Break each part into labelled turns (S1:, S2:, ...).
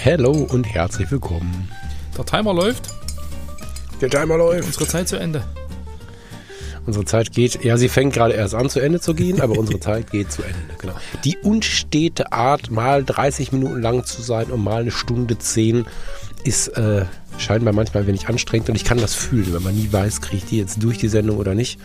S1: Hello und herzlich willkommen.
S2: Der Timer läuft.
S1: Der Timer läuft.
S2: Unsere Zeit zu Ende.
S1: Unsere Zeit geht, ja, sie fängt gerade erst an zu Ende zu gehen, aber unsere Zeit geht zu Ende. Genau. Die unstete Art, mal 30 Minuten lang zu sein und mal eine Stunde 10, ist äh, scheinbar manchmal ein wenig anstrengend und ich kann das fühlen, wenn man nie weiß, kriege ich die jetzt durch die Sendung oder nicht.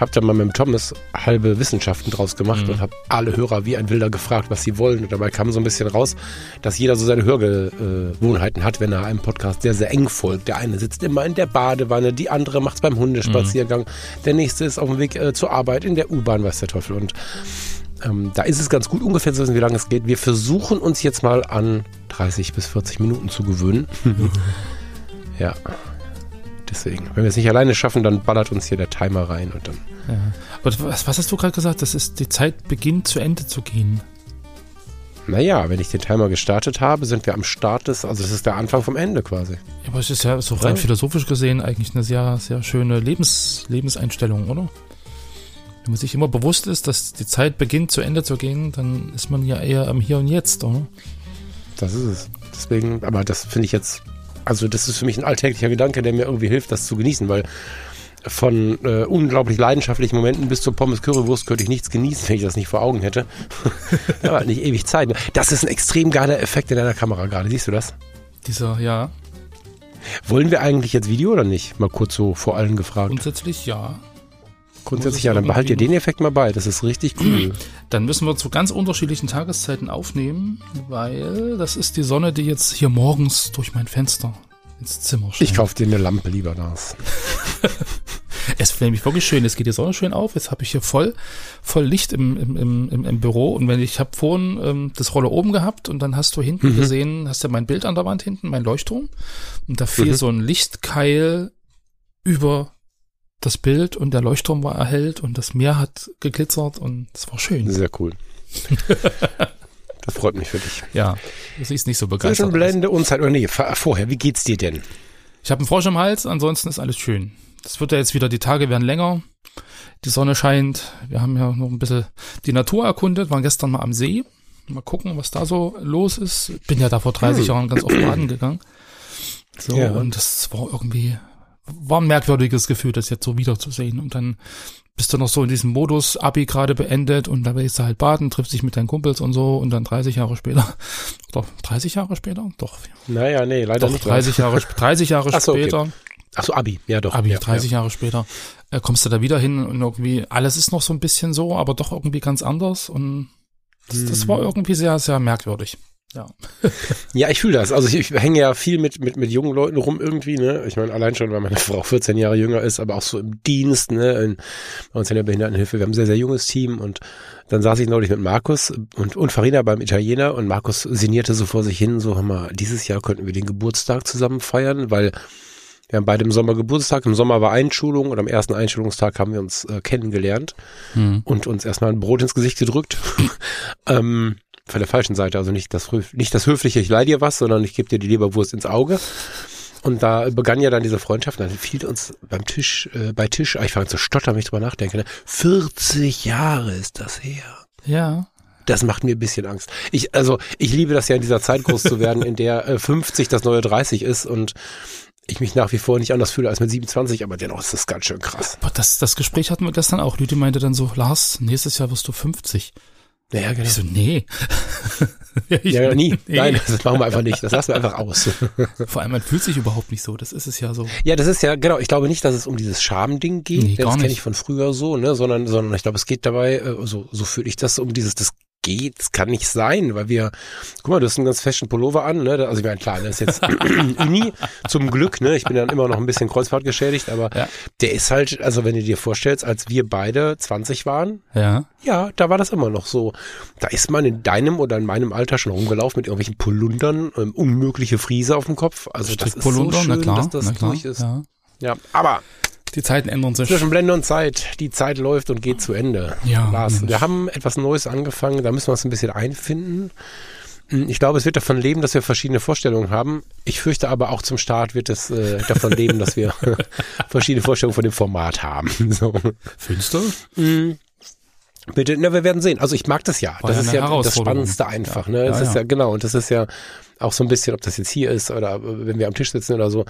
S1: Habe da mal mit dem Thomas halbe Wissenschaften draus gemacht
S2: Mhm.
S1: und habe alle Hörer wie ein Wilder gefragt, was sie wollen. Und dabei kam so ein bisschen raus, dass jeder so seine Hörgewohnheiten hat, wenn er einem Podcast sehr, sehr eng folgt. Der eine sitzt immer in der Badewanne, die andere macht's beim Hundespaziergang, der nächste ist auf dem Weg äh, zur Arbeit in der U-Bahn, weiß der Teufel. Und ähm, da ist es ganz gut, ungefähr zu wissen, wie lange es geht. Wir versuchen uns jetzt mal an 30 bis 40 Minuten zu gewöhnen. ja. Deswegen, wenn wir es nicht alleine schaffen, dann ballert uns hier der Timer rein und dann.
S2: Ja. Aber was, was hast du gerade gesagt? Das ist die Zeit beginnt zu Ende zu gehen.
S1: Naja, wenn ich den Timer gestartet habe, sind wir am Start des, also das ist der Anfang vom Ende quasi.
S2: Ja, aber es ist ja so rein
S1: Ja.
S2: philosophisch gesehen eigentlich eine sehr, sehr schöne Lebens, Lebenseinstellung, oder? Wenn man sich immer bewusst ist, dass die Zeit beginnt zu Ende zu gehen, dann ist man ja eher am Hier und Jetzt, oder?
S1: Das ist es. Deswegen, aber das finde ich jetzt, also das ist für mich ein alltäglicher Gedanke, der mir irgendwie hilft, das zu genießen, weil von äh, unglaublich leidenschaftlichen Momenten bis zur Pommes Currywurst könnte ich nichts genießen, wenn ich das nicht vor Augen hätte. aber halt nicht ewig Zeit. Das ist ein extrem geiler Effekt in deiner Kamera gerade. Siehst du das?
S2: Dieser, ja,
S1: Wollen wir eigentlich jetzt Video oder nicht? Mal kurz so vor allen gefragt.
S2: grundsätzlich ja.
S1: Grundsätzlich ja, dann behalt ihr den Effekt mal bei. Das ist richtig cool.
S2: Dann müssen wir zu ganz unterschiedlichen Tageszeiten aufnehmen, weil das ist die Sonne, die jetzt hier morgens durch mein Fenster ins Zimmer scheint.
S1: Ich kaufe dir eine Lampe lieber, Lars.
S2: Es ist nämlich wirklich schön. Es geht die Sonne schön auf. Jetzt habe ich hier voll, voll Licht im, im, im, im, Büro. Und wenn ich habe vorhin ähm, das Rolle oben gehabt und dann hast du hinten gesehen, hast du mein Bild an der Wand hinten, mein Leuchtturm. Und da fiel
S1: Mhm.
S2: so ein Lichtkeil über das Bild und der Leuchtturm war erhellt und das Meer hat geglitzert und es war schön.
S1: Sehr cool. das freut mich für dich.
S2: Ja, du siehst nicht so begeistert.
S1: Blende und Zeit. Oder nee, vor- vorher, wie geht's dir denn?
S2: Ich habe einen Frosch im Hals, ansonsten ist alles schön. Das wird ja jetzt wieder, die Tage werden länger, die Sonne scheint, wir haben ja noch ein bisschen die Natur erkundet, waren gestern mal am See. Mal gucken, was da so los ist. Bin ja da vor 30 Jahren ganz oft baden gegangen. So,
S1: Ja.
S2: und das war irgendwie, war ein merkwürdiges Gefühl, das jetzt so wiederzusehen. Und dann bist du noch so in diesem Modus, Abi gerade beendet und da willst du halt baden, triffst dich mit deinen Kumpels und so und dann 30 Jahre später, oder 30 Jahre später? Doch,
S1: Naja, nee, leider
S2: doch
S1: nicht.
S2: 30 Jahre, sp- 30 Jahre
S1: so, okay. Ach so, Abi. Ja, doch.
S2: Abi,
S1: ja,
S2: 30 Jahre später, äh, kommst du da wieder hin und irgendwie, alles ist noch so ein bisschen so, aber doch irgendwie ganz anders und das, das war irgendwie sehr, sehr merkwürdig. Ja.
S1: Ja, ich fühle das. Also ich, ich hänge ja viel mit, mit, mit jungen Leuten rum irgendwie, ne? Ich meine, allein schon, weil meine Frau 14 Jahre jünger ist, aber auch so im Dienst, ne? In, bei uns in der Behindertenhilfe. Wir haben ein sehr, sehr junges Team und dann saß ich neulich mit Markus und, und Farina beim Italiener und Markus sinnierte so vor sich hin, so, hör mal, dieses Jahr könnten wir den Geburtstag zusammen feiern, weil wir haben beide im Sommer Geburtstag. Im Sommer war Einschulung und am ersten Einschulungstag haben wir uns äh, kennengelernt
S2: Hm.
S1: und uns erstmal ein Brot ins Gesicht gedrückt. ähm, von der falschen Seite, also nicht das, nicht das höfliche, ich leih dir was, sondern ich gebe dir die Leberwurst ins Auge. Und da begann ja dann diese Freundschaft, und dann fiel uns beim Tisch, äh, bei Tisch, ah, ich fange an zu stottern, wenn ich drüber nachdenke, ne? 40 Jahre ist das her.
S2: Ja.
S1: Das macht mir ein bisschen Angst. Ich, also, ich liebe das ja in dieser Zeit groß zu werden, in der äh, 50 das neue 30 ist und ich mich nach wie vor nicht anders fühle als mit 27, aber dennoch ist das ganz schön krass.
S2: Aber das, das Gespräch hatten wir gestern auch. Lüdi meinte dann so, Lars, nächstes Jahr wirst du 50.
S1: Ja, genau.
S2: Ich so, nee. ich,
S1: Ja, nie.
S2: Nee.
S1: Nein, das machen wir einfach nicht. Das lassen wir einfach aus.
S2: Vor allem, man fühlt sich überhaupt nicht so. Das ist es ja so.
S1: Ja, das ist ja, genau, ich glaube nicht, dass es um dieses Schamding geht.
S2: Nee,
S1: das
S2: gar
S1: kenne
S2: nicht.
S1: ich von früher so, ne, sondern, sondern ich glaube, es geht dabei, äh, so, so fühle ich das, um dieses, das geht's, kann nicht sein, weil wir, guck mal, du hast einen ganz fashion Pullover an, ne? Also ich meine, klar, das ist jetzt Uni, zum Glück, ne? Ich bin dann immer noch ein bisschen Kreuzfahrt geschädigt, aber
S2: Ja.
S1: der ist halt, also wenn du dir vorstellst, als wir beide 20 waren,
S2: Ja.
S1: ja, da war das immer noch so. Da ist man in deinem oder in meinem Alter schon rumgelaufen mit irgendwelchen Polundern, ähm, unmögliche Friese auf dem Kopf. Also das ist so
S2: Polunder,
S1: schön,
S2: na klar,
S1: dass das durch ist.
S2: Ja.
S1: Ja, aber
S2: Die Zeiten ändern sich.
S1: zwischen Blende und Zeit, die Zeit läuft und geht zu Ende.
S2: Ja,
S1: Lars, wir haben etwas Neues angefangen, da müssen wir uns ein bisschen einfinden. Hm, Ich glaube, es wird davon leben, dass wir verschiedene Vorstellungen haben. Ich fürchte aber auch zum Start wird es äh, davon leben, dass wir verschiedene Vorstellungen von dem Format haben. So.
S2: Findest du?
S1: Mhm. Bitte, na, wir werden sehen. Also ich mag das ja.
S2: War
S1: das
S2: ja
S1: ist ja das. Spannendste einfach.
S2: Ja.
S1: Ne? Das
S2: Ja,
S1: ist
S2: ja.
S1: ja genau. Und das ist ja auch so ein bisschen, ob das jetzt hier ist oder äh, wenn wir am Tisch sitzen oder so.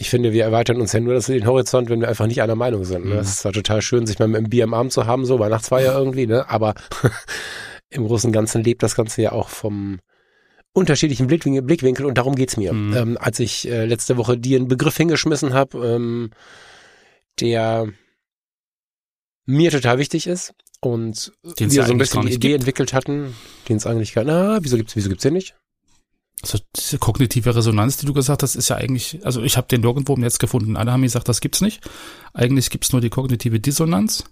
S1: Ich finde, wir erweitern uns ja nur das den Horizont, wenn wir einfach nicht einer Meinung sind. Ne?
S2: Mhm.
S1: Ist zwar total schön, sich mal mit einem Bier im Arm zu haben, so Weihnachtsfeier irgendwie, ne? Aber im Großen und Ganzen lebt das Ganze ja auch vom unterschiedlichen Blickwinkel, Blickwinkel und darum geht's mir.
S2: Mhm.
S1: Ähm, als ich äh, letzte Woche dir einen Begriff hingeschmissen habe, ähm, der mir total wichtig ist und
S2: Den es
S1: wir so ein bisschen die Idee
S2: gibt.
S1: entwickelt hatten, den es eigentlich gar na, wieso gibt's wieso gibt's den nicht?
S2: Also diese kognitive Resonanz, die du gesagt hast, ist ja eigentlich, also ich habe den nirgendwo im Netz gefunden. Alle haben gesagt, das gibt's nicht. Eigentlich gibt's nur die kognitive Dissonanz.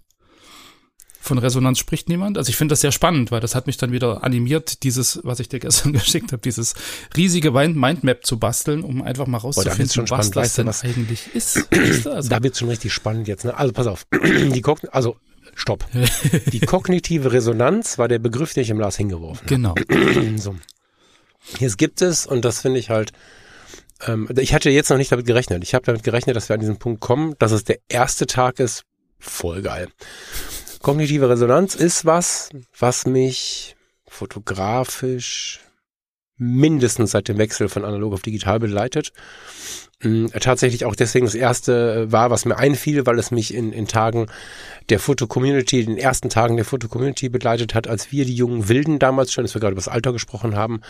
S2: Von Resonanz spricht niemand. Also ich finde das sehr spannend, weil das hat mich dann wieder animiert, dieses, was ich dir gestern geschickt habe, dieses riesige Mind- Mindmap zu basteln, um einfach mal rauszufinden,
S1: schon
S2: was
S1: spannend.
S2: das denn
S1: was?
S2: eigentlich ist. Also,
S1: Da wird's schon richtig spannend jetzt. Ne? Also pass auf, die Kogn also stopp. Die kognitive Resonanz war der Begriff, den ich im Lars hingeworfen
S2: genau.
S1: habe. so. Jetzt gibt es und das finde ich halt. Ähm, ich hatte jetzt noch nicht damit gerechnet. Ich habe damit gerechnet, dass wir an diesen Punkt kommen, dass es der erste Tag ist. Voll geil. Kognitive Resonanz ist was, was mich fotografisch mindestens seit dem Wechsel von analog auf digital begleitet. Mm, Tatsächlich auch deswegen das erste äh, war, was mir einfiel, weil es mich in, in Tagen der Foto-Community, den ersten Tagen der Foto-Community begleitet hat, als wir die jungen Wilden damals schon, als wir gerade über das Alter gesprochen haben,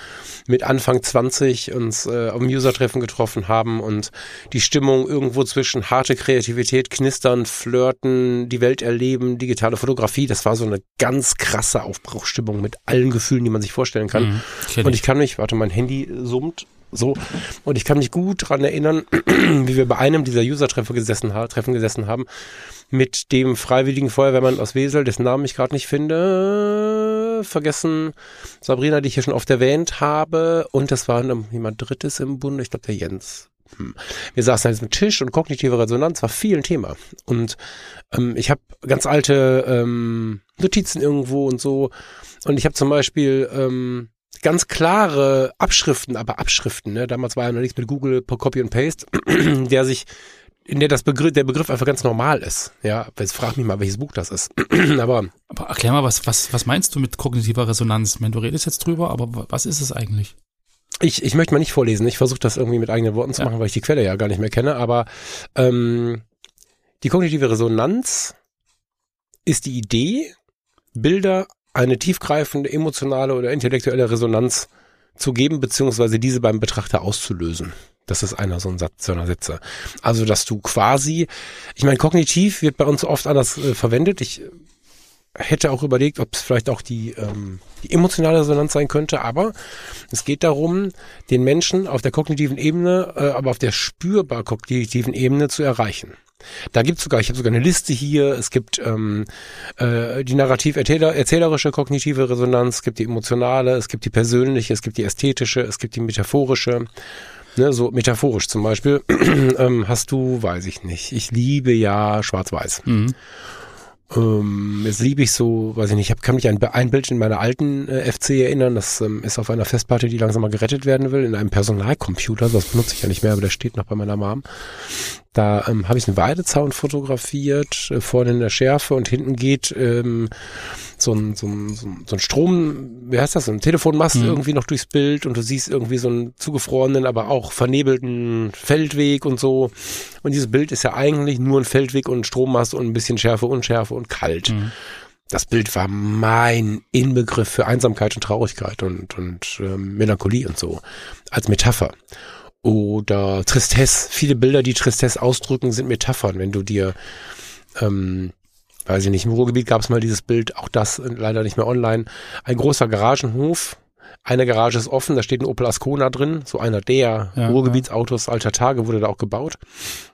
S1: mit Anfang 20 uns äh, auf dem User-Treffen getroffen haben und die Stimmung irgendwo zwischen harte Kreativität, Knistern, Flirten, die Welt erleben, digitale Fotografie, das war so eine ganz krasse Aufbruchstimmung mit allen Gefühlen, die man sich vorstellen kann.
S2: Mhm,
S1: Und
S2: ich.
S1: ich kann mich, warte, mein Handy summt so, und ich kann mich gut dran erinnern, wie wir bei einem dieser User-Treffen gesessen, Treffen gesessen haben, mit dem freiwilligen Feuerwehrmann aus Wesel, dessen Namen ich gerade nicht finde, vergessen, Sabrina, die ich hier schon oft erwähnt habe, und das war jemand Drittes im Bunde, ich glaube der Jens. Hm. Wir saßen jetzt mit Tisch und kognitive Resonanz war viel ein Thema. Und ähm, ich habe ganz alte ähm, Notizen irgendwo und so. Und ich habe zum Beispiel ähm, ganz klare Abschriften, aber Abschriften, ne? Damals war ja noch nichts mit Google per Copy und Paste, der sich, in der das Begriff, der Begriff einfach ganz normal ist. Ja, jetzt frag mich mal, welches Buch das ist. aber
S2: Aber erklär mal, was, was, was meinst du mit kognitiver Resonanz? Ich meine, du redest jetzt drüber, aber wa- was ist es eigentlich?
S1: ich, ich möchte mal nicht vorlesen. Ich versuche das irgendwie mit eigenen Worten zu
S2: Ja.
S1: machen, weil ich die Quelle ja gar nicht mehr kenne. Aber ähm, die kognitive Resonanz ist die Idee, Bilder eine tiefgreifende emotionale oder intellektuelle Resonanz zu geben, beziehungsweise diese beim Betrachter auszulösen. Das ist einer so ein Satz, so einer Sätze. Also, dass du quasi, ich meine, kognitiv wird bei uns oft anders äh, verwendet. Ich hätte auch überlegt, ob es vielleicht auch die, ähm, die emotionale Resonanz sein könnte, aber es geht darum, den Menschen auf der kognitiven Ebene, äh, aber auf der spürbar kognitiven Ebene zu erreichen. Da gibt's sogar, ich habe sogar eine Liste hier, es gibt ähm, äh, die narrativ-erzählerische kognitive Resonanz, es gibt die emotionale, es gibt die persönliche, es gibt die ästhetische, es gibt die metaphorische. Ne, so metaphorisch zum Beispiel ähm, hast du, weiß ich nicht, ich liebe ja Schwarz-Weiß.
S2: Mhm.
S1: Ähm, jetzt liebe ich so, weiß ich nicht, ich hab, kann mich an ein Bild in meiner alten äh, FC erinnern, das ähm, ist auf einer Festplatte, die langsam mal gerettet werden will, in einem Personalcomputer, das benutze ich ja nicht mehr, aber der steht noch bei meiner Mom. Da ähm, habe ich einen Weidezaun fotografiert, äh, vorne in der Schärfe und hinten geht ähm, so ein, so, ein, so ein Strom, wie heißt das, so ein Telefonmast
S2: Mhm.
S1: irgendwie noch durchs Bild und du siehst irgendwie so einen zugefrorenen, aber auch vernebelten Feldweg und so. Und dieses Bild ist ja eigentlich nur ein Feldweg und ein Strommast und ein bisschen Schärfe, Unschärfe und kalt.
S2: Mhm.
S1: Das Bild war mein Inbegriff für Einsamkeit und Traurigkeit und, und ähm, Melancholie und so. Als Metapher. Oder Tristesse. Viele Bilder, die Tristesse ausdrücken, sind Metaphern. Wenn du dir, ähm, weiß ich nicht, im Ruhrgebiet gab es mal dieses Bild, auch das leider nicht mehr online. Ein großer Garagenhof, eine Garage ist offen, da steht ein Opel Ascona drin, so einer der
S2: Ja,
S1: Ruhrgebietsautos alter Tage wurde da auch gebaut.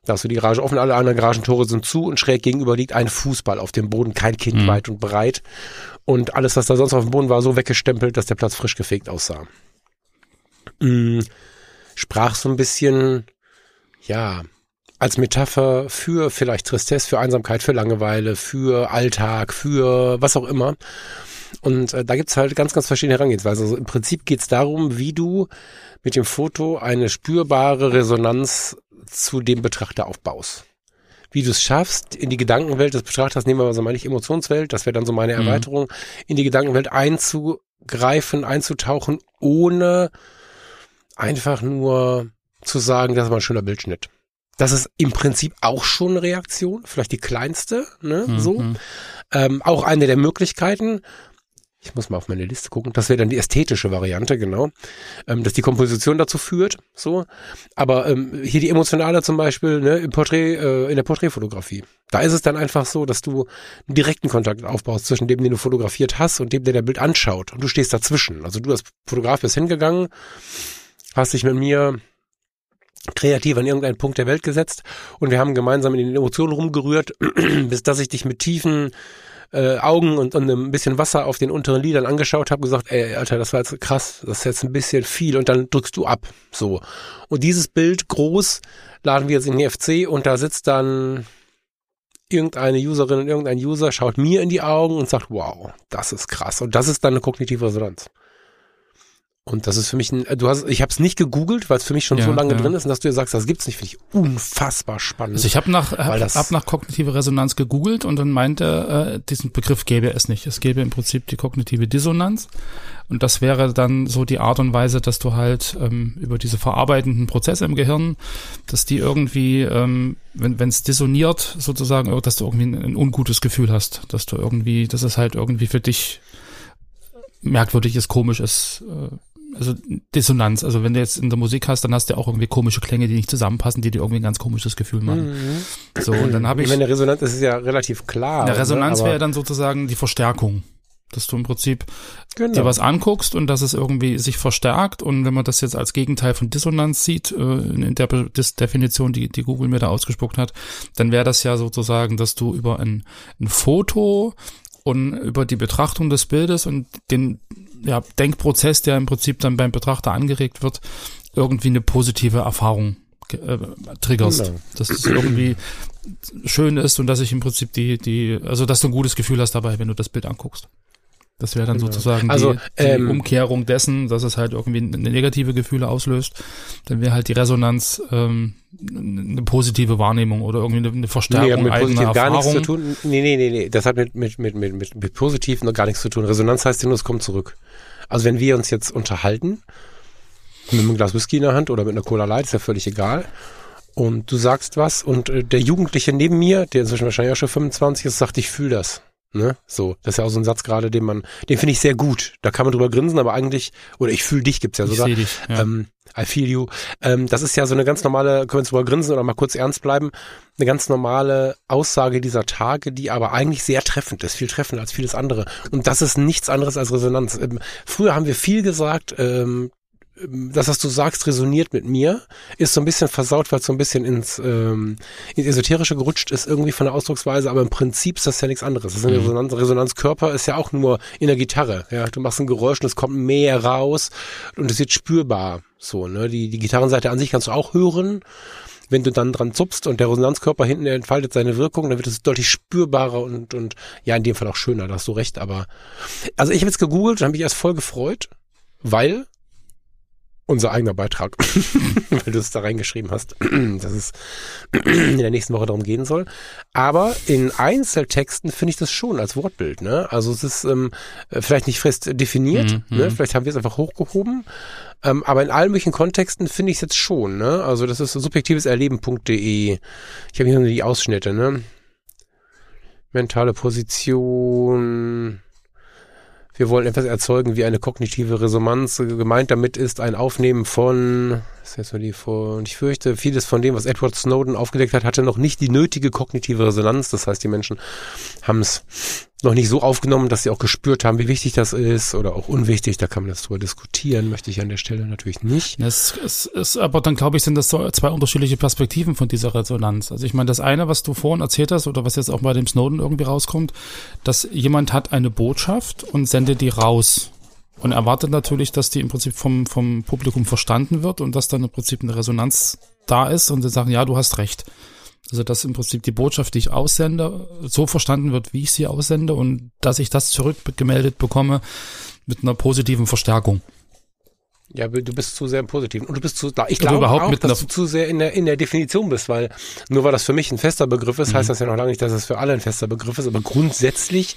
S1: Da hast du die Garage offen, alle anderen Garagentore sind zu und schräg gegenüber liegt ein Fußball auf dem Boden, kein Kind
S2: Mhm.
S1: weit und breit. Und alles, was da sonst auf dem Boden war, so weggestempelt, dass der Platz frisch gefegt aussah. Mm, sprach so ein bisschen, ja, als Metapher für vielleicht Tristesse, für Einsamkeit, für Langeweile, für Alltag, für was auch immer. Und äh, da gibt's halt ganz, ganz verschiedene Herangehensweisen. Also im Prinzip geht's darum, wie du mit dem Foto eine spürbare Resonanz zu dem Betrachter aufbaust. Wie du es schaffst, in die Gedankenwelt des Betrachters, nehmen wir mal so meine ich Emotionswelt, das wäre dann so meine
S2: Mhm.
S1: Erweiterung, in die Gedankenwelt einzugreifen, einzutauchen, ohne einfach nur zu sagen, das war ein schöner Bildschnitt. Das ist im Prinzip auch schon eine Reaktion, vielleicht die kleinste, ne, so.
S2: Mhm.
S1: Ähm, auch eine der Möglichkeiten. Ich muss mal auf meine Liste gucken. Das wäre dann die ästhetische Variante, genau. Ähm, dass die Komposition dazu führt, so. Aber ähm, hier die emotionale zum Beispiel, ne, im Porträt, äh, in der Porträtfotografie. Da ist es dann einfach so, dass du einen direkten Kontakt aufbaust zwischen dem, den du fotografiert hast und dem, der der Bild anschaut. Und du stehst dazwischen. Also du als Fotograf bist hingegangen, hast dich mit mir kreativ an irgendeinen Punkt der Welt gesetzt und wir haben gemeinsam in den Emotionen rumgerührt, bis dass ich dich mit tiefen äh, Augen und, und ein bisschen Wasser auf den unteren Lidern angeschaut habe, gesagt, ey, Alter, das war jetzt krass, das ist jetzt ein bisschen viel und dann drückst du ab, so. Und dieses Bild groß laden wir jetzt in den FC und da sitzt dann irgendeine Userin und irgendein User, schaut mir in die Augen und sagt, wow, das ist krass. Und das ist dann eine kognitive Resonanz. Und das ist für mich ein, du hast, ich habe es nicht gegoogelt, weil es für mich schon
S2: Ja,
S1: so lange
S2: ja.
S1: drin ist und dass du dir sagst, das gibt's nicht, finde ich unfassbar spannend.
S2: Also ich habe nach, hab, hab nach kognitive Resonanz gegoogelt und dann meinte, äh, diesen Begriff gäbe es nicht. Es gäbe im Prinzip die kognitive Dissonanz und das wäre dann so die Art und Weise, dass du halt ähm, über diese verarbeitenden Prozesse im Gehirn, dass die irgendwie, ähm, wenn es dissoniert sozusagen, dass du irgendwie ein, ein ungutes Gefühl hast, dass du irgendwie, dass es halt irgendwie für dich merkwürdig ist, komisch ist, äh, also Dissonanz. Also wenn du jetzt in der Musik hast, dann hast du ja auch irgendwie komische Klänge, die nicht zusammenpassen, die dir irgendwie ein ganz komisches Gefühl machen.
S1: Mhm.
S2: So, und dann habe ich,
S1: Wenn eine Resonanz ist, ist ja relativ klar.
S2: eine Resonanz
S1: ne?
S2: wäre dann sozusagen die Verstärkung. Dass du im Prinzip
S1: genau.
S2: dir was anguckst und dass es irgendwie sich verstärkt. Und wenn man das jetzt als Gegenteil von Dissonanz sieht, äh, in der Be- Definition, die, die Google mir da ausgespuckt hat, dann wäre das ja sozusagen, dass du über ein, ein Foto und über die Betrachtung des Bildes und den ja, Denkprozess, der im Prinzip dann beim Betrachter angeregt wird, irgendwie eine positive Erfahrung äh, triggerst.
S1: Genau.
S2: Dass es irgendwie schön ist und dass ich im Prinzip die, die, also dass du ein gutes Gefühl hast dabei, wenn du das Bild anguckst. Das wäre dann
S1: Genau.
S2: sozusagen
S1: Also,
S2: die, die
S1: ähm,
S2: Umkehrung dessen, dass es halt irgendwie negative Gefühle auslöst. Dann wäre halt die Resonanz ähm, eine positive Wahrnehmung oder irgendwie eine, eine
S1: Nee,
S2: Verstärkung
S1: hat mit positiv gar nichts zu
S2: Erfahrung.
S1: tun. Nee, nee, nee, nee. Das hat mit, mit, mit, mit, mit, mit positiv noch gar nichts zu tun. Resonanz heißt ja nur, es kommt zurück. Also wenn wir uns jetzt unterhalten, mit einem Glas Whisky in der Hand oder mit einer Cola Light, ist ja völlig egal. Und du sagst was und äh, der Jugendliche neben mir, der inzwischen wahrscheinlich auch schon 25 ist, sagt, ich fühle das. Ne? So, das ist ja auch so ein Satz gerade, den man, den finde ich sehr gut. Da kann man drüber grinsen, aber eigentlich, oder ich fühle dich gibt's ja
S2: Ich
S1: sogar.
S2: sehe dich. Ja.
S1: Ähm, I feel you. Ähm, das ist ja so eine ganz normale, können wir drüber grinsen oder mal kurz ernst bleiben, eine ganz normale Aussage dieser Tage, die aber eigentlich sehr treffend ist, viel treffender als vieles andere. Und das ist nichts anderes als Resonanz. Ähm, früher haben wir viel gesagt, ähm, das, was du sagst, resoniert mit mir, ist so ein bisschen versaut, weil es so ein bisschen ins, ähm, ins Esoterische gerutscht ist, irgendwie von der Ausdrucksweise, aber im Prinzip ist das ja nichts anderes. Das ist eine
S2: Mhm.
S1: Resonanz, Resonanzkörper ist ja auch nur in der Gitarre. Ja, du machst ein Geräusch und es kommt mehr raus und es wird spürbar. So, ne? Die, die Gitarrenseite an sich kannst du auch hören. Wenn du dann dran zupfst und der Resonanzkörper hinten entfaltet seine Wirkung, dann wird es deutlich spürbarer und, und ja, in dem Fall auch schöner, da hast du recht, aber also ich habe jetzt gegoogelt und habe mich erst voll gefreut, weil unser eigener Beitrag, weil du es da reingeschrieben hast, dass es in der nächsten Woche darum gehen soll. Aber in Einzeltexten finde ich das schon als Wortbild. Ne? Also es ist ähm, äh, vielleicht nicht fest definiert,
S2: Mhm,
S1: ne?
S2: mhm.
S1: vielleicht haben wir es einfach hochgehoben. Ähm, aber in allen möglichen Kontexten finde ich es jetzt schon. Ne? Also das ist subjektiveserleben.de. Ich habe hier nur die Ausschnitte. Ne? Mentale Position wir wollen etwas erzeugen wie eine kognitive Resonanz. Gemeint damit ist ein Aufnehmen von, ist jetzt die vor, und ich fürchte, vieles von dem, was Edward Snowden aufgedeckt hat, hatte noch nicht die nötige kognitive Resonanz. Das heißt, die Menschen haben es noch nicht so aufgenommen, dass sie auch gespürt haben, wie wichtig das ist oder auch unwichtig. Da kann man das drüber diskutieren, möchte ich an der Stelle natürlich nicht.
S2: Es, es ist aber dann, glaube ich, sind das so zwei unterschiedliche Perspektiven von dieser Resonanz. Also ich meine, das eine, was du vorhin erzählt hast oder was jetzt auch bei dem Snowden irgendwie rauskommt, dass jemand hat eine Botschaft und sendet die raus und erwartet natürlich, dass die im Prinzip vom, vom Publikum verstanden wird und dass dann im Prinzip eine Resonanz da ist und sie sagen, ja, du hast recht. Also dass im Prinzip die Botschaft, die ich aussende, so verstanden wird, wie ich sie aussende und dass ich das zurückgemeldet bekomme mit einer positiven Verstärkung.
S1: Ja, du bist zu sehr im Positiven. Und du bist zu, ich
S2: Oder
S1: glaube
S2: überhaupt
S1: auch, dass du zu sehr in der, in der Definition bist, weil nur weil das für mich ein fester Begriff ist,
S2: Mhm.
S1: heißt das ja noch lange nicht, dass es für alle ein fester Begriff ist. Aber grundsätzlich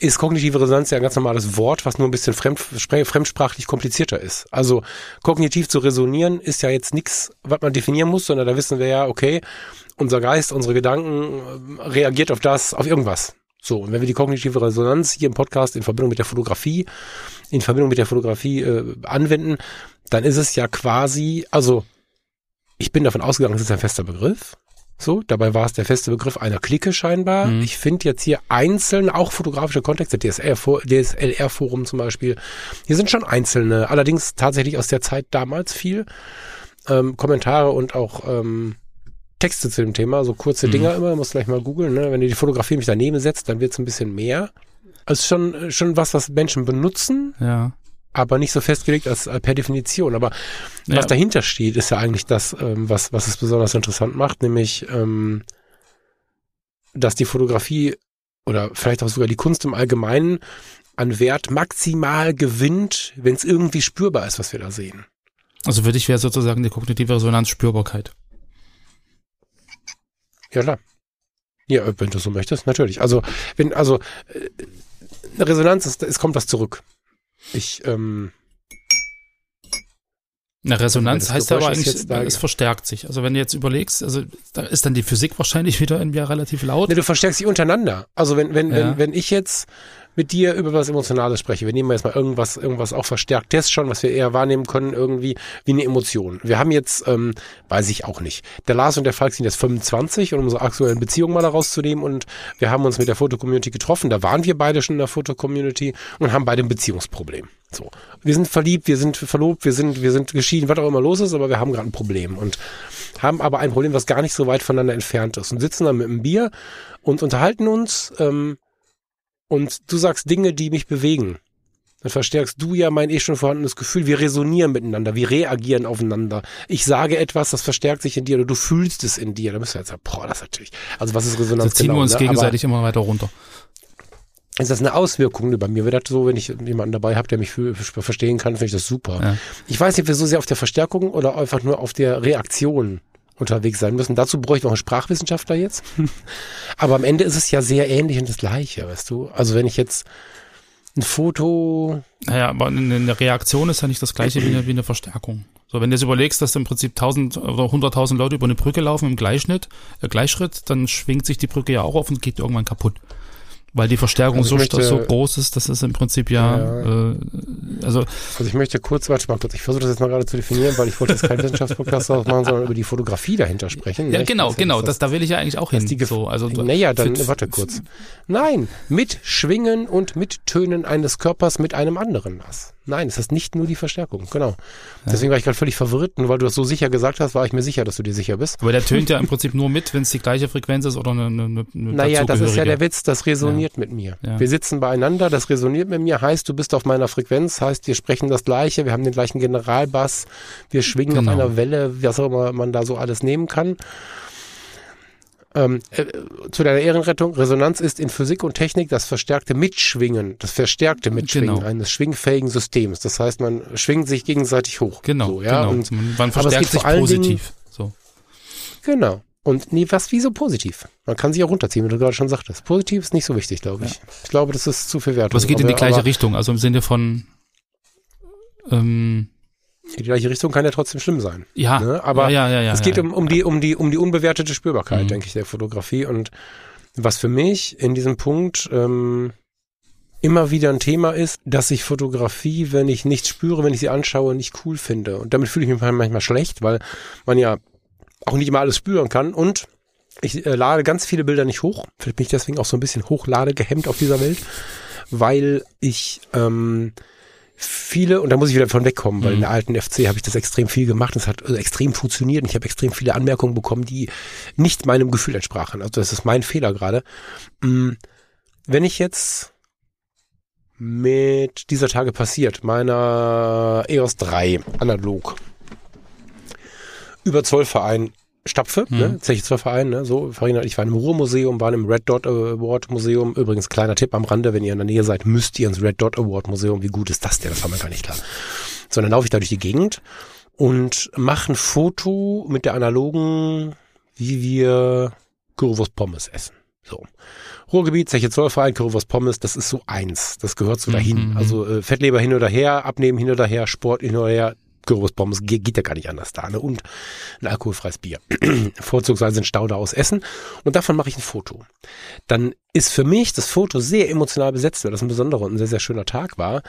S1: ist kognitive Resonanz ja ein ganz normales Wort, was nur ein bisschen fremd, fremdsprachlich komplizierter ist. Also kognitiv zu resonieren ist ja jetzt nichts, was man definieren muss, sondern da wissen wir ja, okay, unser Geist, unsere Gedanken ähm, reagiert auf das, auf irgendwas. So, und wenn wir die kognitive Resonanz hier im Podcast in Verbindung mit der Fotografie, in Verbindung mit der Fotografie äh, anwenden, dann ist es ja quasi, also ich bin davon ausgegangen, es ist ein fester Begriff. So, dabei war es der feste Begriff einer Clique scheinbar.
S2: Mhm.
S1: Ich finde jetzt hier einzelne, auch fotografische Kontexte, DSLR-Forum zum Beispiel, hier sind schon einzelne, allerdings tatsächlich aus der Zeit damals viel ähm, Kommentare und auch ähm, Texte zu dem Thema, so kurze
S2: Mhm.
S1: Dinger immer, muss gleich mal googeln, ne? wenn du die Fotografie mich daneben setzt, dann wird es ein bisschen mehr. Also schon, schon was, was Menschen benutzen,
S2: Ja.
S1: aber nicht so festgelegt als äh, per Definition. Aber
S2: Ja.
S1: was dahinter steht, ist ja eigentlich das, ähm, was, was es besonders interessant macht, nämlich, ähm, dass die Fotografie oder vielleicht auch sogar die Kunst im Allgemeinen an Wert maximal gewinnt, wenn es irgendwie spürbar ist, was wir da sehen.
S2: Also für dich wäre sozusagen die kognitive Resonanz Spürbarkeit.
S1: Ja, klar. Ja, äh, wenn du so möchtest, natürlich. Also, wenn, also, äh, eine Resonanz ist, es kommt was zurück. Ich, ähm,
S2: Eine Resonanz heißt ja aber
S1: Geräusch ist
S2: eigentlich,
S1: da-
S2: es verstärkt sich. Also wenn du jetzt überlegst, also da ist dann die Physik wahrscheinlich wieder irgendwie relativ laut.
S1: Ne, du verstärkst dich untereinander. Also wenn, wenn,
S2: Ja.
S1: wenn, wenn ich jetzt mit dir über was Emotionales spreche, wir nehmen jetzt mal irgendwas, irgendwas auch Verstärktes schon, was wir eher wahrnehmen können, irgendwie wie eine Emotion. Wir haben jetzt, ähm, weiß ich auch nicht, der Lars und der Falk sind jetzt 25 und um unsere aktuellen Beziehungen mal daraus zu nehmen und wir haben uns mit der Fotocommunity getroffen, da waren wir beide schon in der Fotocommunity und haben beide ein Beziehungsproblem. So. Wir sind verliebt, wir sind verlobt, wir sind, wir sind geschieden, was auch immer los ist, aber wir haben gerade ein Problem und haben aber ein Problem, was gar nicht so weit voneinander entfernt ist und sitzen dann mit einem Bier und unterhalten uns ähm, und du sagst Dinge, die mich bewegen. Dann verstärkst du ja mein eh schon vorhandenes Gefühl. Wir resonieren miteinander, wir reagieren aufeinander. Ich sage etwas, das verstärkt sich in dir oder du fühlst es in dir. Da bist du jetzt sagen, boah, das ist natürlich. Also was ist
S2: Also
S1: Resonanz
S2: ziehen
S1: genau,
S2: wir uns
S1: ne?
S2: gegenseitig immer weiter runter.
S1: Aber ist das eine Auswirkung bei mir? Wäre das so, wenn ich jemanden dabei habe, der mich verstehen kann, finde ich das super.
S2: Ja.
S1: Ich weiß nicht, ob wir so sehr auf der Verstärkung oder einfach nur auf der Reaktion unterwegs sein müssen. Dazu bräuchte ich noch einen Sprachwissenschaftler jetzt. Aber am Ende ist es ja sehr ähnlich und das Gleiche, weißt du? Also wenn ich jetzt ein Foto,
S2: Naja, aber eine eine Reaktion ist ja nicht das gleiche wie eine, wie eine Verstärkung. So, wenn du jetzt überlegst, dass im Prinzip 1000 oder 100.000 Leute über eine Brücke laufen im Gleichschnitt, äh, Gleichschritt, dann schwingt sich die Brücke ja auch auf und geht irgendwann kaputt. Weil die Verstärkung
S1: Also
S2: so,
S1: möchte-
S2: so groß ist, dass es im Prinzip ja,
S1: Ja.
S2: Äh, also
S1: also ich möchte kurz, warte mal kurz, ich versuche das jetzt mal gerade zu definieren, weil ich wollte jetzt keinen Wissenschaftspodcast draus machen, sondern über die Fotografie dahinter sprechen.
S2: ja
S1: nicht?
S2: genau,
S1: Das ist
S2: genau,
S1: das-
S2: das, da will ich ja eigentlich auch hin.
S1: die
S2: so, also
S1: Naja, dann warte kurz. Nein, mit Schwingen und mit Tönen eines Körpers mit einem anderen was. Nein, es ist nicht nur die Verstärkung, genau. Deswegen war ich gerade völlig verwirrt, nur weil du das so sicher gesagt hast, war ich mir sicher, dass du dir sicher bist.
S2: Aber der tönt ja im Prinzip nur mit, wenn es die gleiche Frequenz ist oder eine, eine, eine
S1: Naja, das ist ja der. Witz, das resoniert mit mir.
S2: Ja.
S1: Wir sitzen beieinander, das resoniert mit mir, heißt, du bist auf meiner Frequenz, heißt, wir sprechen das Gleiche, wir haben den gleichen Generalbass, wir schwingen
S2: Genau.
S1: auf einer Welle, was auch immer man da so alles nehmen kann. Ähm, äh, zu deiner Ehrenrettung, Resonanz ist in Physik und Technik das verstärkte Mitschwingen, das verstärkte Mitschwingen
S2: Genau.
S1: eines schwingfähigen Systems. Das heißt, man schwingt sich gegenseitig hoch.
S2: Genau,
S1: So, ja?
S2: genau.
S1: Und,
S2: man,
S1: aber
S2: verstärkt sich positiv. So.
S1: genau. Und nee, was wie so positiv. Man kann sich auch runterziehen, wie du gerade schon sagtest. Positiv ist nicht so wichtig, glaube ich. Ich glaube, das ist zu viel Wert.
S2: Aber es geht in die gleiche Richtung, also im Sinne von ähm,
S1: Die gleiche Richtung kann ja trotzdem schlimm sein.
S2: ja,
S1: Ne? Aber
S2: ja, ja, ja,
S1: es geht um, um, die, um, die, um die unbewertete Spürbarkeit,
S2: Mhm.
S1: denke ich, der Fotografie. Und was für mich in diesem Punkt ähm, immer wieder ein Thema ist, dass ich Fotografie, wenn ich nichts spüre, wenn ich sie anschaue, nicht cool finde. Und damit fühle ich mich manchmal schlecht, weil man ja auch nicht immer alles spüren kann. Und ich äh, lade ganz viele Bilder nicht hoch. Vielleicht bin ich deswegen auch so ein bisschen hochlade auf dieser Welt, weil ich ähm, viele, und da muss ich wieder von wegkommen, weil mhm. in der alten FC habe ich das extrem viel gemacht, es hat also extrem funktioniert und ich habe extrem viele Anmerkungen bekommen, die nicht meinem Gefühl entsprachen. Also das ist mein Fehler gerade. Mm, wenn ich jetzt mit dieser Tage passiert, meiner EOS 3 analog über Zollverein stapfe, mhm. ne, Zeche Zollverein, ne, so, Farina ich war im Ruhrmuseum, waren im Red Dot Award Museum, übrigens kleiner Tipp am Rande, wenn ihr in der Nähe seid, müsst ihr ins Red Dot Award Museum, wie gut ist das denn, das war mir gar nicht klar. Sondern laufe ich da durch die Gegend und mache ein Foto mit der analogen, wie wir Currywurst Pommes essen. So. Ruhrgebiet, Zeche Zollverein, Currywurst Pommes, das ist so eins. Das gehört so dahin. Mhm. Also äh, Fettleber hin oder her, Abnehmen hin oder her, Sport hin oder her, Currywurstpommes geht, ja gar nicht anders da. Ne? Und ein alkoholfreies Bier. Vorzugsweise ein Stauder aus Essen. Und davon mache ich ein Foto. Dann ist für mich das Foto sehr emotional besetzt, weil das ein besonderer und ein sehr, sehr schöner Tag war.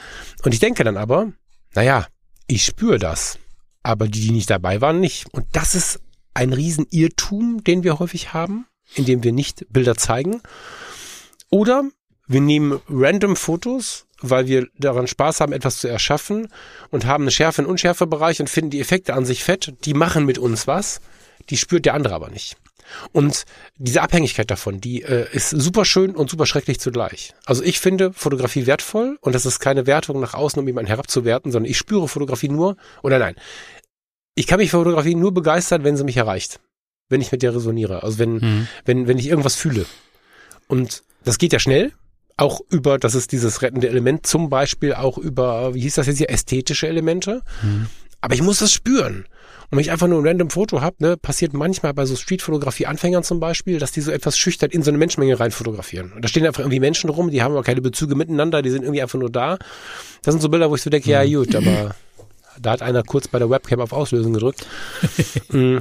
S1: Und ich denke dann aber, naja, ich spüre das. Aber die, die nicht dabei waren, nicht. Und das ist ein Riesenirrtum, den wir häufig haben, indem wir nicht Bilder zeigen. Oder wir nehmen random Fotos, weil wir daran Spaß haben, etwas zu erschaffen und haben eine Schärfe- und Unschärfebereich und finden die Effekte an sich fett. Die machen mit uns was, die spürt der andere aber nicht. Und diese Abhängigkeit davon, die äh, ist super schön und super schrecklich zugleich. Also ich finde Fotografie wertvoll und das ist keine Wertung nach außen, um jemanden herabzuwerten, sondern ich spüre Fotografie nur, oder nein, ich kann mich für Fotografie nur begeistern, wenn sie mich erreicht. Wenn ich mit der resoniere. Also wenn, mhm. wenn, wenn ich irgendwas fühle. Und das geht ja schnell, auch über, das ist dieses rettende Element, zum Beispiel auch über, wie hieß das jetzt hier, ästhetische Elemente. Mhm. Aber ich muss das spüren. Und wenn ich einfach nur ein random Foto habe, ne, passiert manchmal bei so Streetfotografie-Anfängern zum Beispiel, dass die so etwas schüchtern in so eine Menschenmenge rein fotografieren. Und da stehen einfach irgendwie Menschen rum, die haben aber keine Bezüge miteinander, die sind irgendwie einfach nur da. Das sind so Bilder, wo ich so denke, mhm. ja gut, aber da hat einer kurz bei der Webcam auf Auslösen gedrückt. Mm.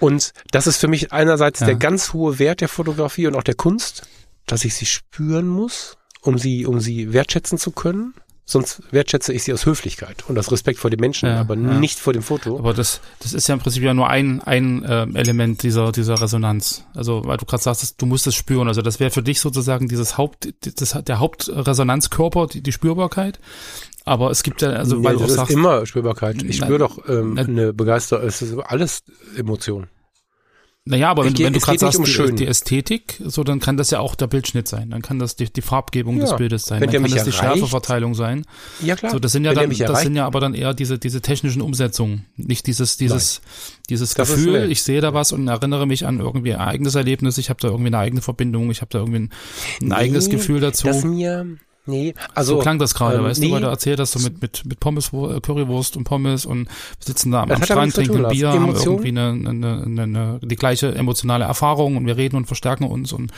S1: und das ist für mich einerseits ja. der ganz hohe Wert der Fotografie und auch der Kunst, dass ich sie spüren muss, um sie, um sie wertschätzen zu können. Sonst wertschätze ich sie aus Höflichkeit und aus Respekt vor den Menschen, ja, aber ja. nicht vor dem Foto.
S2: Aber das, das ist ja im Prinzip ja nur ein, ein äh, Element dieser, dieser Resonanz. Also, weil du gerade sagst, du musst es spüren. Also, das wäre für dich sozusagen dieses Haupt, das, der Hauptresonanzkörper, die, die Spürbarkeit. Aber es gibt ja, also, weil du
S1: auch
S2: sagst.
S1: immer Spürbarkeit. Ich spüre doch ähm, eine Begeisterung, es ist alles Emotion.
S2: Naja, aber wenn, wenn du gerade sagst, um die, die, Ästhetik, so dann kann das ja auch der Bildschnitt sein. Dann kann das die, die Farbgebung ja, des Bildes sein. Dann kann das erreicht, die Schärfeverteilung sein.
S1: Ja klar.
S2: So, das sind ja dann, das sind ja aber dann eher diese diese technischen Umsetzungen, nicht dieses dieses Nein. dieses das Gefühl. Ich sehe da was und erinnere mich an irgendwie ein eigenes Erlebnis. Ich habe da irgendwie eine eigene Verbindung. Ich habe da irgendwie ein, ein nee, eigenes Gefühl dazu.
S1: Das mir Nee, also.
S2: So klang das gerade, ähm, weißt nee, du, weil du erzählt hast, so mit, mit, mit Pommes, äh, Currywurst und Pommes und sitzen da am, am Strand, trinken Bier, haben irgendwie eine, eine, eine, eine, die gleiche emotionale Erfahrung und wir reden und verstärken uns und,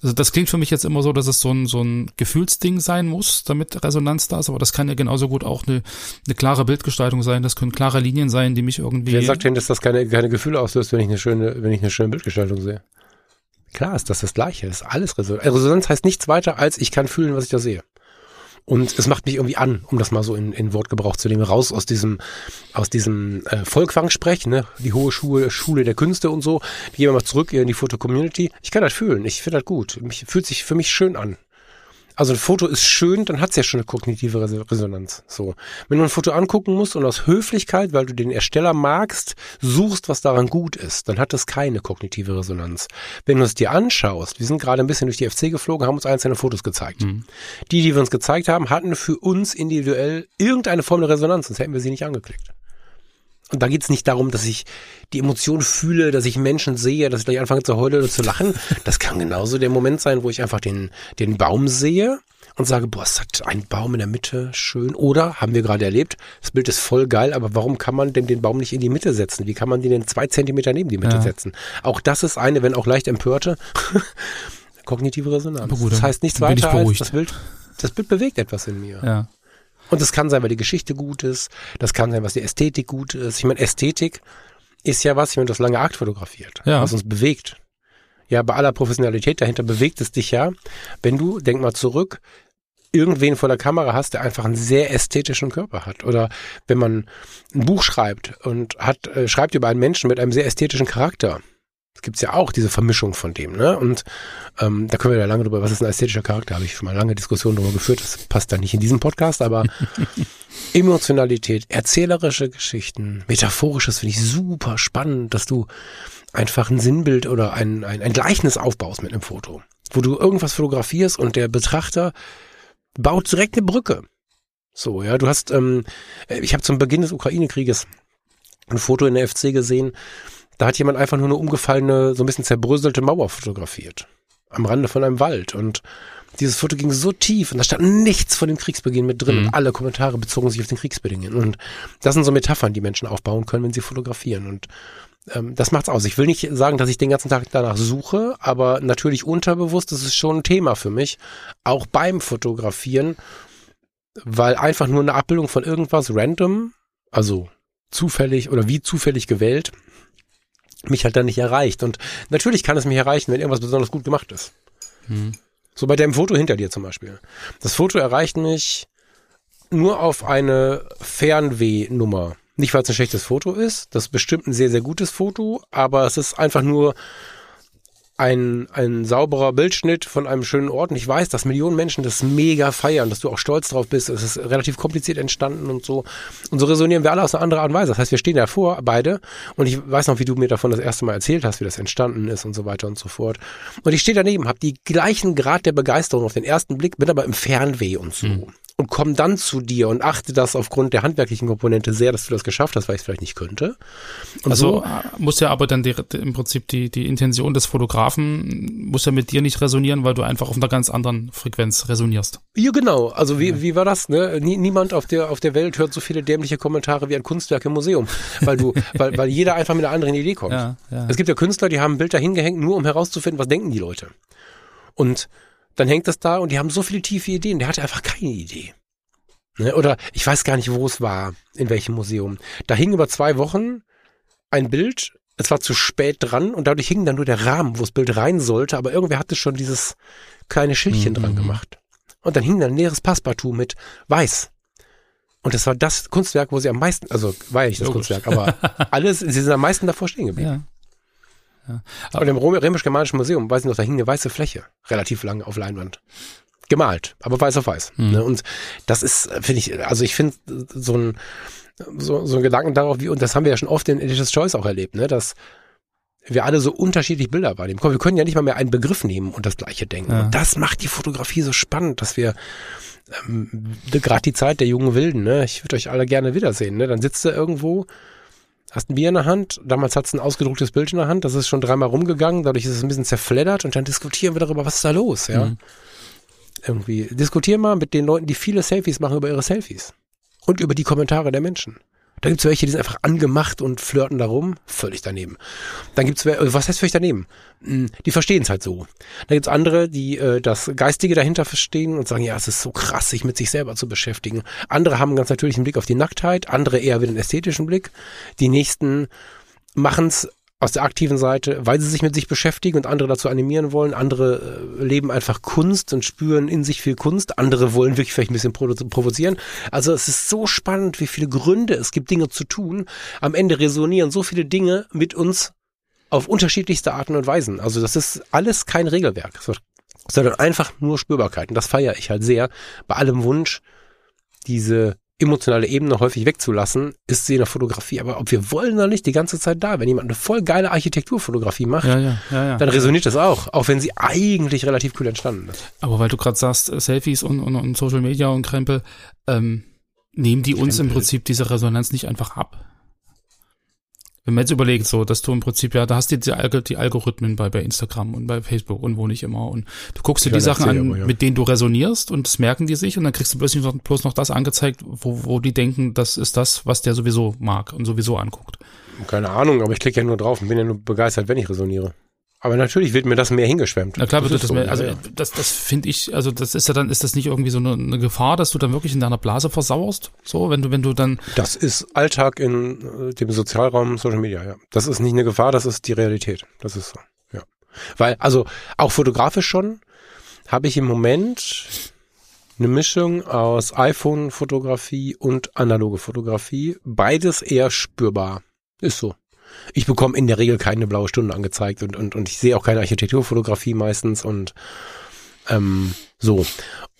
S2: also das klingt für mich jetzt immer so, dass es so ein, so ein Gefühlsding sein muss, damit Resonanz da ist, aber das kann ja genauso gut auch eine, eine klare Bildgestaltung sein, das können klare Linien sein, die mich irgendwie.
S1: Wer sagt denn, dass das keine, keine Gefühle auslöst, wenn ich eine schöne, wenn ich eine schöne Bildgestaltung sehe? Klar ist das das Gleiche, ist alles Resonanz. Resonanz heißt nichts weiter als ich kann fühlen, was ich da sehe. Und es macht mich irgendwie an, um das mal so in, in Wortgebrauch zu nehmen, raus aus diesem, aus diesem äh, Volkwang-Sprech, ne? die hohe Schule, Schule der Künste und so. Wir gehen mal zurück in die Foto-Community. Ich kann das fühlen, ich finde das gut. Mich, fühlt sich für mich schön an. Also ein Foto ist schön, dann hat es ja schon eine kognitive Resonanz. So, wenn du ein Foto angucken musst und aus Höflichkeit, weil du den Ersteller magst, suchst, was daran gut ist, dann hat das keine kognitive Resonanz. Wenn du es dir anschaust, wir sind gerade ein bisschen durch die FC geflogen, haben uns einzelne Fotos gezeigt. Mhm. Die, die wir uns gezeigt haben, hatten für uns individuell irgendeine Form der Resonanz, sonst hätten wir sie nicht angeklickt. Und da geht es nicht darum, dass ich die Emotion fühle, dass ich Menschen sehe, dass ich gleich anfange zu heulen oder zu lachen. Das kann genauso der Moment sein, wo ich einfach den, den Baum sehe und sage, boah, es hat ein Baum in der Mitte, schön. Oder, haben wir gerade erlebt, das Bild ist voll geil, aber warum kann man denn den Baum nicht in die Mitte setzen? Wie kann man den denn zwei Zentimeter neben die Mitte ja. setzen? Auch das ist eine, wenn auch leicht empörte, kognitive Resonanz. Gut, das heißt nichts weiter als das Bild, das Bild bewegt etwas in mir.
S2: Ja.
S1: Und das kann sein, weil die Geschichte gut ist. Das kann sein, was die Ästhetik gut ist. Ich meine, Ästhetik ist ja was, ich meine, das lange Akt fotografiert, ja. was uns bewegt. Ja, bei aller Professionalität dahinter bewegt es dich ja, wenn du, denk mal zurück, irgendwen vor der Kamera hast, der einfach einen sehr ästhetischen Körper hat. Oder wenn man ein Buch schreibt und hat, äh, schreibt über einen Menschen mit einem sehr ästhetischen Charakter. Es gibt ja auch diese Vermischung von dem, ne? Und ähm, da können wir ja lange drüber, was ist ein ästhetischer Charakter, habe ich schon mal lange Diskussionen darüber geführt. Das passt da nicht in diesem Podcast, aber Emotionalität, erzählerische Geschichten, metaphorisches finde ich super spannend, dass du einfach ein Sinnbild oder ein, ein, ein Gleichnis aufbaust mit einem Foto, wo du irgendwas fotografierst und der Betrachter baut direkt eine Brücke. So, ja, du hast, ähm, ich habe zum Beginn des Ukraine-Krieges ein Foto in der FC gesehen, da hat jemand einfach nur eine umgefallene, so ein bisschen zerbröselte Mauer fotografiert. Am Rande von einem Wald. Und dieses Foto ging so tief und da stand nichts von dem Kriegsbeginn mit drin. Mhm. Und alle Kommentare bezogen sich auf den Kriegsbeginn. Und das sind so Metaphern, die Menschen aufbauen können, wenn sie fotografieren. Und ähm, das macht's aus. Ich will nicht sagen, dass ich den ganzen Tag danach suche, aber natürlich unterbewusst ist es schon ein Thema für mich. Auch beim Fotografieren, weil einfach nur eine Abbildung von irgendwas random, also zufällig oder wie zufällig gewählt, mich halt dann nicht erreicht. Und natürlich kann es mich erreichen, wenn irgendwas besonders gut gemacht ist. Hm. So bei dem Foto hinter dir zum Beispiel. Das Foto erreicht mich nur auf eine Fernwehnummer. Nicht, weil es ein schlechtes Foto ist, das ist bestimmt ein sehr, sehr gutes Foto, aber es ist einfach nur ein, ein sauberer Bildschnitt von einem schönen Ort. Und ich weiß, dass Millionen Menschen das mega feiern, dass du auch stolz drauf bist. Es ist relativ kompliziert entstanden und so. Und so resonieren wir alle aus einer anderen Art und Weise. Das heißt, wir stehen davor, beide. Und ich weiß noch, wie du mir davon das erste Mal erzählt hast, wie das entstanden ist und so weiter und so fort. Und ich stehe daneben, habe die gleichen Grad der Begeisterung auf den ersten Blick, bin aber im Fernweh und so. Mhm und komme dann zu dir und achte das aufgrund der handwerklichen Komponente sehr, dass du das geschafft hast, weil ich es vielleicht nicht könnte.
S2: Und also so, äh, muss ja aber dann die, im Prinzip die, die Intention des Fotografen muss ja mit dir nicht resonieren, weil du einfach auf einer ganz anderen Frequenz resonierst.
S1: Ja, genau. Also wie, wie war das? Ne? niemand auf der, auf der Welt hört so viele dämliche Kommentare wie ein Kunstwerk im Museum, weil du, weil, weil jeder einfach mit einer anderen Idee kommt. Ja, ja. Es gibt ja Künstler, die haben ein Bild dahin gehängt, nur um herauszufinden, was denken die Leute. Und dann hängt das da und die haben so viele tiefe Ideen. Der hatte einfach keine Idee. Ne? Oder ich weiß gar nicht, wo es war, in welchem Museum. Da hing über zwei Wochen ein Bild. Es war zu spät dran und dadurch hing dann nur der Rahmen, wo das Bild rein sollte, aber irgendwer hatte schon dieses kleine Schildchen mhm. dran gemacht. Und dann hing da ein leeres Passepartout mit weiß. Und das war das Kunstwerk, wo sie am meisten, also war ja nicht das. Kunstwerk, aber alles, sie sind am meisten davor stehen geblieben. Ja. Ja. Aber im Römisch-Germanischen Museum, weiß ich noch, da hing eine weiße Fläche, relativ lang auf Leinwand. Gemalt, aber weiß auf weiß. Mhm. Ne? Und das ist, finde ich, also ich finde so ein, so, so ein Gedanken darauf, wie, und das haben wir ja schon oft in Editor's Choice auch erlebt, ne, dass wir alle so unterschiedlich Bilder wahrnehmen. Komm, wir können ja nicht mal mehr einen Begriff nehmen und das gleiche denken. Ja. Und das macht die Fotografie so spannend, dass wir ähm, gerade die Zeit der jungen Wilden, ne, ich würde euch alle gerne wiedersehen, ne, dann sitzt du irgendwo hast ein Bier in der Hand, damals hat es ein ausgedrucktes Bild in der Hand, das ist schon dreimal rumgegangen, dadurch ist es ein bisschen zerfleddert und dann diskutieren wir darüber, was ist da los, ja. Mhm. Irgendwie. Diskutier mal mit den Leuten, die viele Selfies machen über ihre Selfies. Und über die Kommentare der Menschen. Da gibt's welche, die sind einfach angemacht und flirten darum. Völlig daneben. Dann gibt's welche, was heißt völlig daneben? Hm, die verstehen es halt so. Dann gibt's andere, die äh, das Geistige dahinter verstehen und sagen, ja, es ist so krass, sich mit sich selber zu beschäftigen. Andere haben ganz natürlich einen Blick auf die Nacktheit, andere eher wieder einen ästhetischen Blick. Die nächsten machen's aus der aktiven Seite, weil sie sich mit sich beschäftigen und andere dazu animieren wollen. Andere äh, leben einfach Kunst und spüren in sich viel Kunst. Andere wollen wirklich vielleicht ein bisschen provozieren. Also es ist so spannend, wie viele Gründe es gibt, Dinge zu tun. Am Ende resonieren so viele Dinge mit uns auf unterschiedlichste Arten und Weisen. Also das ist alles kein Regelwerk, sondern einfach nur Spürbarkeiten. Das feiere ich halt sehr. Bei allem Wunsch, diese emotionale Ebene häufig wegzulassen, ist sie in der Fotografie. Aber ob wir wollen oder nicht, die ganze Zeit da. Wenn jemand eine voll geile Architekturfotografie macht, ja, ja, ja, dann resoniert das auch, auch wenn sie eigentlich relativ cool entstanden ist.
S2: Aber weil du gerade sagst, äh, Selfies und, und, und, Social Media und Krempel, ähm, nehmen die uns Krempel. im Prinzip diese Resonanz nicht einfach ab? Wenn man jetzt überlegt, so, dass du im Prinzip ja, da hast du die, die Algorithmen bei, bei Instagram und bei Facebook und wo nicht immer und du guckst dir die Sachen an, aber, ja. mit denen du resonierst und das merken die sich und dann kriegst du plötzlich noch, bloß noch das angezeigt, wo, wo die denken, das ist das, was der sowieso mag und sowieso anguckt.
S1: Keine Ahnung, aber ich klicke ja nur drauf und bin ja nur begeistert, wenn ich resoniere. Aber natürlich wird mir das mehr hingeschwemmt.
S2: Na klar wird das, das so, mehr, also ja. das, das finde ich, also das ist ja dann, ist das nicht irgendwie so eine, eine, Gefahr, dass du dann wirklich in deiner Blase versauerst? So, wenn du, wenn du dann.
S1: Das ist Alltag in äh, dem Sozialraum Social Media, ja. Das ist nicht eine Gefahr, das ist die Realität. Das ist so, ja. Weil, also auch fotografisch schon, habe ich im Moment Eine Mischung aus iPhone-Fotografie und analoge Fotografie. Beides eher spürbar. Ist so. Ich bekomme in der Regel keine blaue Stunde angezeigt und, und, und ich sehe auch keine Architekturfotografie meistens und ähm, so,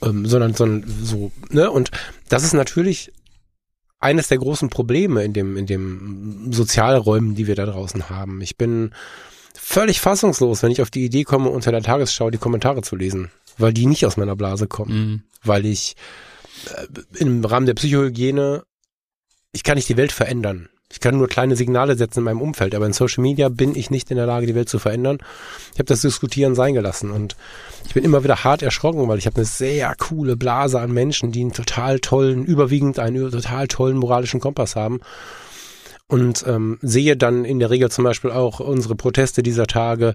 S1: ähm, sondern, sondern so, ne? Und das ist natürlich eines der großen Probleme in dem, in dem Sozialräumen, die wir da draußen haben. Ich bin völlig fassungslos, wenn ich auf die Idee komme, unter der Tagesschau die Kommentare zu lesen, weil die nicht aus meiner Blase kommen, mhm. weil ich äh, im Rahmen der Psychohygiene, ich kann nicht die Welt verändern. Ich kann nur kleine Signale setzen in meinem Umfeld, aber in Social Media bin ich nicht in der Lage, die Welt zu verändern. Ich habe das Diskutieren sein gelassen und ich bin immer wieder hart erschrocken, weil ich habe eine sehr coole Blase an Menschen, die einen total tollen, überwiegend einen total tollen moralischen Kompass haben und ähm, sehe dann in der Regel zum Beispiel auch unsere Proteste dieser Tage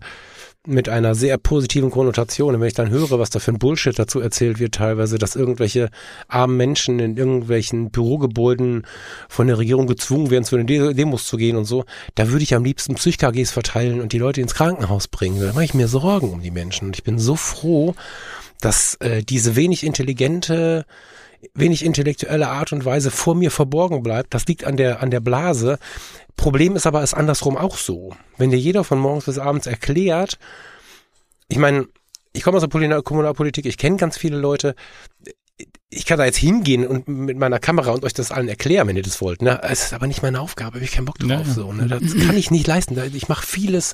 S1: mit einer sehr positiven Konnotation. Und wenn ich dann höre, was da für ein Bullshit dazu erzählt wird, teilweise, dass irgendwelche armen Menschen in irgendwelchen Bürogebäuden von der Regierung gezwungen werden, zu den Demos zu gehen und so, da würde ich am liebsten Psych-KGs verteilen und die Leute ins Krankenhaus bringen. Da mache ich mir Sorgen um die Menschen. Und ich bin so froh, dass äh, diese wenig intelligente wenig intellektuelle Art und Weise vor mir verborgen bleibt. Das liegt an der, an der Blase. Problem ist aber, ist andersrum auch so. Wenn dir jeder von morgens bis abends erklärt, ich meine, ich komme aus der Kommunalpolitik, ich kenne ganz viele Leute, ich kann da jetzt hingehen und mit meiner Kamera und euch das allen erklären, wenn ihr das wollt. Ne? Es ist aber nicht meine Aufgabe, habe ich keinen Bock drauf. Ja. So, ne? Das kann ich nicht leisten. Ich mache vieles,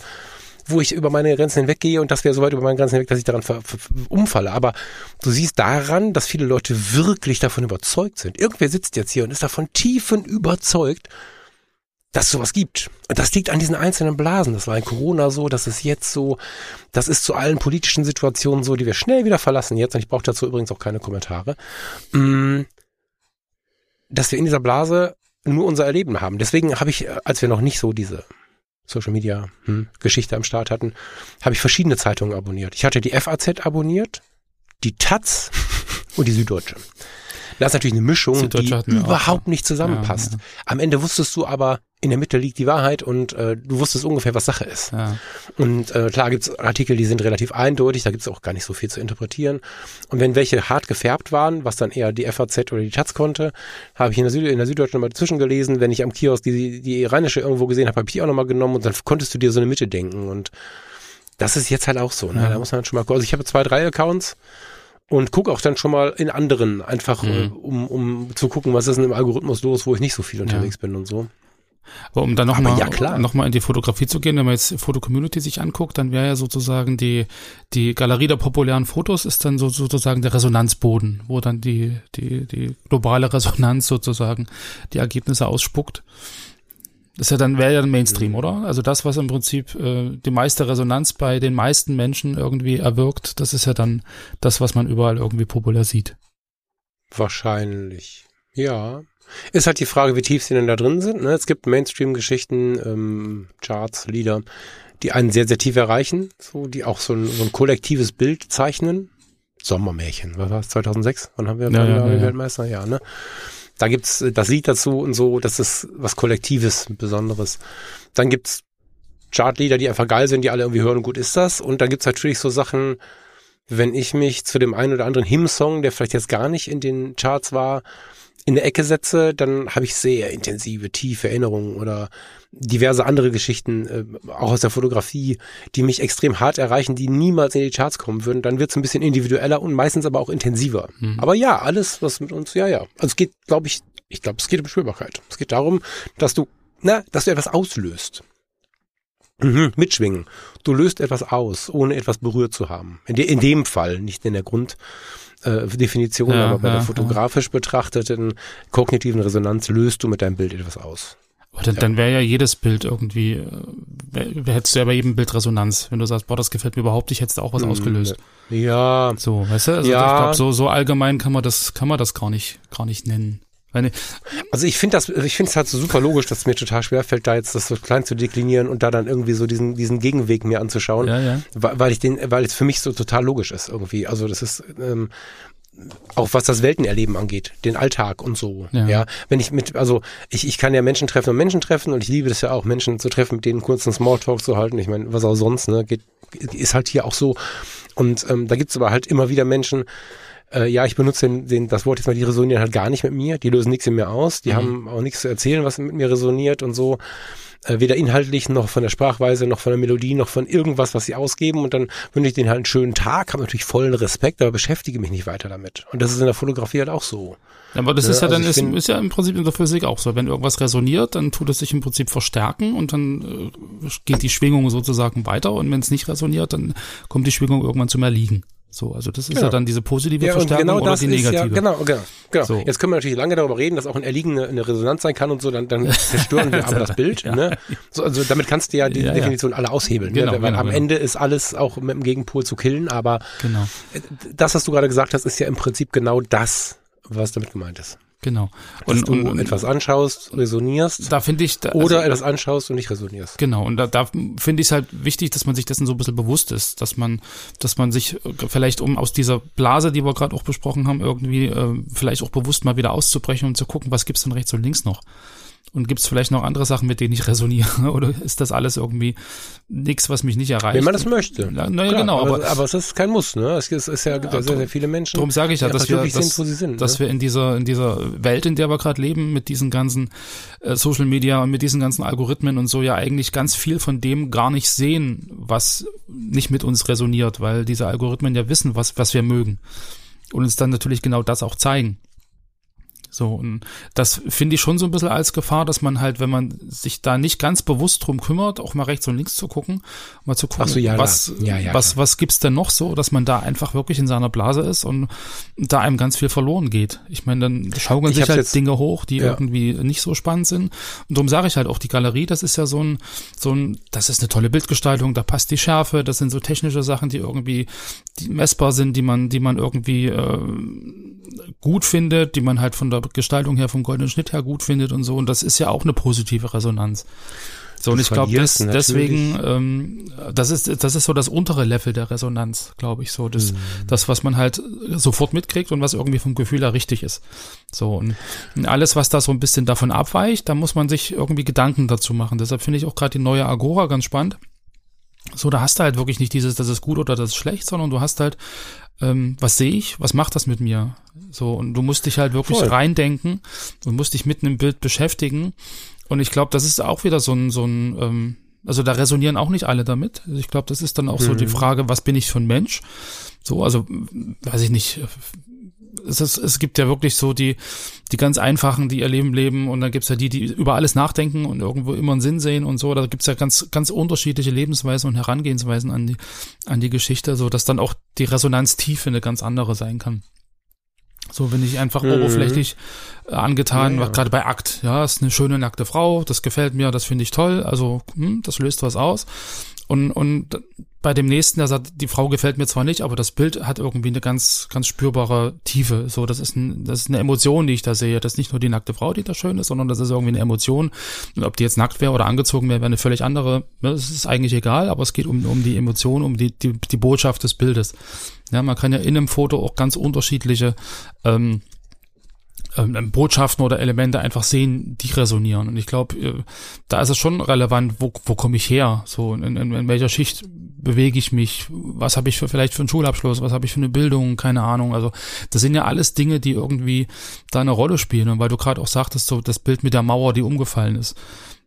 S1: wo ich über meine Grenzen hinweggehe und das wäre so weit über meine Grenzen hinweg, dass ich daran umfalle. Aber du siehst daran, dass viele Leute wirklich davon überzeugt sind. Irgendwer sitzt jetzt hier und ist davon tiefen überzeugt, dass es sowas gibt. Und das liegt an diesen einzelnen Blasen. Das war in Corona so, das ist jetzt so, das ist zu allen politischen Situationen so, die wir schnell wieder verlassen jetzt. Und ich brauche dazu übrigens auch keine Kommentare. Mm, dass wir in dieser Blase nur unser Erleben haben. Deswegen habe ich, als wir noch nicht so diese Social Media hm, Geschichte am Start hatten, habe ich verschiedene Zeitungen abonniert. Ich hatte die FAZ abonniert, die Taz und die Süddeutsche. Das ist natürlich eine Mischung, die überhaupt auch. nicht zusammenpasst. Ja, ja. Am Ende wusstest du aber, in der Mitte liegt die Wahrheit und äh, du wusstest ungefähr, was Sache ist. Ja. Und äh, klar gibt's Artikel, die sind relativ eindeutig, da gibt's auch gar nicht so viel zu interpretieren. Und wenn welche hart gefärbt waren, was dann eher die FAZ oder die Taz konnte, habe ich in der, Süd in der Süddeutschen nochmal dazwischen gelesen. Wenn ich am Kiosk die, die Rheinische irgendwo gesehen habe, habe ich auch nochmal genommen und dann konntest du dir so eine Mitte denken. Und das ist jetzt halt auch so. Ne? Ja. Da muss man schon mal, also ich habe zwei, drei Accounts und guck auch dann schon mal in anderen, einfach mhm. äh, um, um zu gucken, was ist denn im Algorithmus los, wo ich nicht so viel unterwegs ja. bin und so.
S2: Aber um dann nochmal ja, noch mal in die Fotografie zu gehen, wenn man jetzt Foto-Community sich anguckt, dann wäre ja sozusagen die, die Galerie der populären Fotos ist dann so, sozusagen der Resonanzboden, wo dann die, die, die globale Resonanz sozusagen die Ergebnisse ausspuckt. Das ist ja dann, wäre ja ein Mainstream, mhm. oder? Also das, was im Prinzip äh, die meiste Resonanz bei den meisten Menschen irgendwie erwirkt, das ist ja dann das, was man überall irgendwie populär sieht.
S1: Wahrscheinlich. Ja. Ist halt die Frage, wie tief sie denn da drin sind. Ne? Es gibt Mainstream-Geschichten, ähm, Charts, Lieder, die einen sehr, sehr tief erreichen, so, die auch so ein, so ein kollektives Bild zeichnen. Sommermärchen, was war es, 2006? Wann haben wir ja, ja, ja, Weltmeister? Ja, ne? Da gibt's das Lied dazu und so, das ist was Kollektives, Besonderes. Dann gibt's Chartlieder, die einfach geil sind, die alle irgendwie hören gut ist das. Und dann gibt's natürlich so Sachen, wenn ich mich zu dem einen oder anderen Hymn-Song, der vielleicht jetzt gar nicht in den Charts war, in der Ecke setze, dann habe ich sehr intensive, tiefe Erinnerungen oder diverse andere Geschichten, äh, auch aus der Fotografie, die mich extrem hart erreichen, die niemals in die Charts kommen würden. Dann wird es ein bisschen individueller und meistens aber auch intensiver. Mhm. Aber ja, alles, was mit uns, ja, ja. Also es geht, glaube ich, ich glaube, es geht um Spürbarkeit. Es geht darum, dass du, na, dass du etwas auslöst. Mhm, mitschwingen. Du löst etwas aus, ohne etwas berührt zu haben. In, de, in dem Fall, nicht in der Grund, äh, Definition, ja, aber bei ja, der fotografisch ja. betrachteten kognitiven Resonanz löst du mit deinem Bild etwas aus.
S2: Aber dann, dann wäre ja jedes Bild irgendwie, äh, hättest du ja bei jedem Bild Resonanz. Wenn du sagst, boah, das gefällt mir überhaupt nicht, hättest du auch was mm, ausgelöst.
S1: Ja.
S2: So, weißt du? Also ich glaube, so, so allgemein kann man das, kann man das gar nicht, gar nicht nennen.
S1: Also ich finde das, ich finde es halt so super logisch, dass es mir total schwer fällt, da jetzt das so klein zu deklinieren und da dann irgendwie so diesen, diesen Gegenweg mir anzuschauen, ja, ja. weil ich den, weil es für mich so total logisch ist irgendwie. Also das ist ähm, auch was das Weltenerleben angeht, den Alltag und so. Ja. ja. wenn ich mit, also ich, ich kann ja Menschen treffen und Menschen treffen und ich liebe das ja auch, Menschen zu treffen, mit denen kurzen Smalltalk zu halten. Ich meine, was auch sonst, ne, geht, ist halt hier auch so. Und ähm, da gibt's aber halt immer wieder Menschen, Äh, ja, ich benutze den, den, das Wort jetzt mal, die resonieren halt gar nicht mit mir, die lösen nichts in mir aus, die
S2: Mhm.
S1: haben auch nichts zu erzählen, was mit mir resoniert und so. Äh, weder inhaltlich noch von der Sprachweise, noch von der Melodie, noch von irgendwas, was sie ausgeben. Und dann wünsche ich denen halt einen schönen Tag, habe natürlich vollen Respekt, aber beschäftige mich nicht weiter damit. Und das ist in der Fotografie halt auch so.
S2: Aber das
S1: Ja,
S2: ist ja
S1: also
S2: dann, ist, ist ja im Prinzip in der Physik auch so. Wenn irgendwas resoniert, dann tut es sich im Prinzip verstärken und dann äh, geht die Schwingung sozusagen weiter und wenn es nicht resoniert, dann kommt die Schwingung irgendwann zum Erliegen. So, also das ist ja,
S1: Ja.
S2: dann diese positive
S1: Ja, und
S2: Verstärkung
S1: genau
S2: oder die negative.
S1: ja, genau, genau, genau.
S2: So.
S1: Jetzt können wir natürlich lange darüber reden, dass auch ein Erliegen eine, eine Resonanz sein kann und so, dann, dann zerstören wir aber das Bild.
S2: Ja.
S1: Ne? So, also damit kannst du ja die
S2: Ja.
S1: Definition alle aushebeln.
S2: Genau,
S1: ne? Weil
S2: genau,
S1: am
S2: genau.
S1: Ende ist alles auch mit dem Gegenpol zu killen, aber
S2: Genau,
S1: das, was du gerade gesagt hast, ist ja im Prinzip genau das, was damit gemeint ist.
S2: Genau.
S1: Dass
S2: Und,
S1: du
S2: und, und
S1: etwas anschaust, resonierst
S2: da finde ich, da,
S1: oder
S2: also,
S1: etwas anschaust und nicht resonierst.
S2: Genau, und da, da finde ich es halt wichtig, dass man sich dessen so ein bisschen bewusst ist, dass man, dass man sich äh, vielleicht, um aus dieser Blase, die wir gerade auch besprochen haben, irgendwie äh, vielleicht auch bewusst mal wieder auszubrechen und zu gucken, was gibt's denn rechts und links noch? Und gibt's vielleicht noch andere Sachen, mit denen ich resoniere? Oder ist das alles irgendwie nichts, was mich nicht erreicht?
S1: Wenn man das möchte.
S2: Na, na ja,
S1: Klar,
S2: genau,
S1: aber,
S2: aber,
S1: aber es ist kein Muss, ne? Es ist, es ist ja, gibt ja sehr, sehr viele Menschen,
S2: darum sage ich ja, dass wir, dass,
S1: sind, wo sie sind.
S2: dass
S1: ne?
S2: wir in dieser, in dieser Welt, in der wir gerade leben, mit diesen ganzen äh, Social Media und mit diesen ganzen Algorithmen und so ja eigentlich ganz viel von dem gar nicht sehen, was nicht mit uns resoniert, weil diese Algorithmen ja wissen, was, was wir mögen. Und uns dann natürlich genau das auch zeigen. So, und das finde ich schon so ein bisschen als Gefahr, dass man halt, wenn man sich da nicht ganz bewusst drum kümmert, auch mal rechts und links zu gucken, mal zu gucken,
S1: so, ja,
S2: was.
S1: Ja, ja,
S2: was, was gibt's denn noch so, dass man da einfach wirklich in seiner Blase ist und da einem ganz viel verloren geht. Ich meine, dann schaukeln
S1: Ich
S2: sich halt
S1: jetzt-
S2: Dinge hoch, die irgendwie nicht so spannend sind. Und darum sage ich halt auch, die Galerie, das ist ja so ein, so ein, das ist eine tolle Bildgestaltung, da passt die Schärfe, das sind so technische Sachen, die irgendwie die messbar sind, die man, die man irgendwie äh, gut findet, die man halt von der Gestaltung her, vom goldenen Schnitt her gut findet und so. Und das ist ja auch eine positive Resonanz. So, und ich glaube, deswegen, ähm, das ist, das ist so das untere Level der Resonanz, glaube ich, so. Das, das, was man halt sofort mitkriegt und was irgendwie vom Gefühl her richtig ist. So, und alles, was da so ein bisschen davon abweicht, da muss man sich irgendwie Gedanken dazu machen. Deshalb finde ich auch gerade die neue Agora ganz spannend. So, da hast du halt wirklich nicht dieses, das ist gut oder das ist schlecht, sondern du hast halt, ähm, was sehe ich, was macht das mit mir? So, und du musst dich halt wirklich
S1: Voll.
S2: reindenken und musst dich mitten im Bild beschäftigen. Und ich glaube, das ist auch wieder so ein, so ein, ähm, also da resonieren auch nicht alle damit. Also ich glaube, das ist dann auch so die Frage, was bin ich für ein Mensch? So, also, weiß ich nicht. Es, ist, es gibt ja wirklich so die, die ganz einfachen, die ihr Leben leben und dann gibt's ja die, die über alles nachdenken und irgendwo immer einen Sinn sehen und so. Da gibt's ja ganz, ganz unterschiedliche Lebensweisen und Herangehensweisen an die, an die Geschichte, so dass dann auch die Resonanztiefe eine ganz andere sein kann. So bin ich einfach
S1: Mhm.
S2: oberflächlich äh, angetan,
S1: Ja, ja.
S2: gerade bei Akt. Ja, ist eine schöne nackte Frau, das gefällt mir, das finde ich toll. Also hm, das löst was aus. Und und bei dem nächsten, der sagt, die Frau gefällt mir zwar nicht, aber das Bild hat irgendwie eine ganz ganz spürbare Tiefe. So, das ist ein, das ist eine Emotion, die ich da sehe. Das ist nicht nur die nackte Frau, die da schön ist, sondern das ist irgendwie eine Emotion. Und ob die jetzt nackt wäre oder angezogen wäre, wäre eine völlig andere. Das ist eigentlich egal, aber es geht um um die Emotion, um die die, die Botschaft des Bildes. Ja, man kann ja in einem Foto auch ganz unterschiedliche ähm, ähm, Botschaften oder Elemente einfach sehen, die resonieren. Und ich glaube, äh, da ist es schon relevant, wo, wo komme ich her? So, in, in, in welcher Schicht bewege ich mich? Was habe ich für vielleicht für einen Schulabschluss? Was habe ich für eine Bildung? Keine Ahnung. Also das sind ja alles Dinge, die irgendwie da eine Rolle spielen. Und weil du gerade auch sagtest, so das Bild mit der Mauer, die umgefallen ist,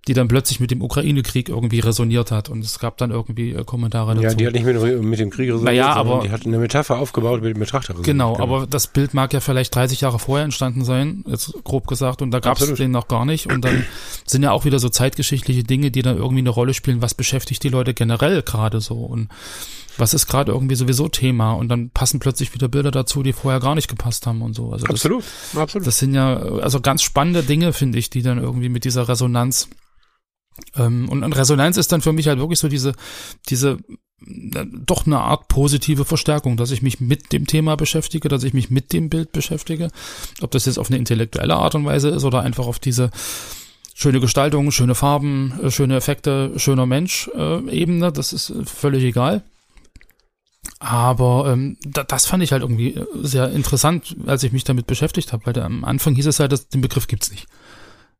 S2: die dann plötzlich mit dem Ukraine-Krieg irgendwie resoniert hat. Und es gab dann irgendwie äh, Kommentare dazu.
S1: Ja, die hat nicht mit, mit dem Krieg resoniert,
S2: Naja,
S1: sondern
S2: aber-
S1: die hat eine Metapher aufgebaut mit dem Betrachter resoniert.
S2: Genau, aber das Bild mag ja vielleicht 30 Jahre vorher entstanden sein, jetzt grob gesagt, und da gab es den noch gar nicht. Und dann sind ja auch wieder so zeitgeschichtliche Dinge, die dann irgendwie eine Rolle spielen, was beschäftigt die Leute generell gerade so und was ist gerade irgendwie sowieso Thema und dann passen plötzlich wieder Bilder dazu, die vorher gar nicht gepasst haben und so. Also das,
S1: Absolut, absolut.
S2: das sind ja also ganz spannende Dinge, finde ich, die dann irgendwie mit dieser Resonanz ähm, und, und Resonanz ist dann für mich halt wirklich so diese, diese äh, doch eine Art positive Verstärkung, dass ich mich mit dem Thema beschäftige, dass ich mich mit dem Bild beschäftige. Ob das jetzt auf eine intellektuelle Art und Weise ist oder einfach auf diese schöne Gestaltung, schöne Farben, äh, schöne Effekte, schöner Mensch äh, Ebene, das ist äh, völlig egal. Aber ähm, da, das fand ich halt irgendwie sehr interessant, als ich mich damit beschäftigt habe, weil am Anfang hieß es halt, dass den Begriff gibt's nicht.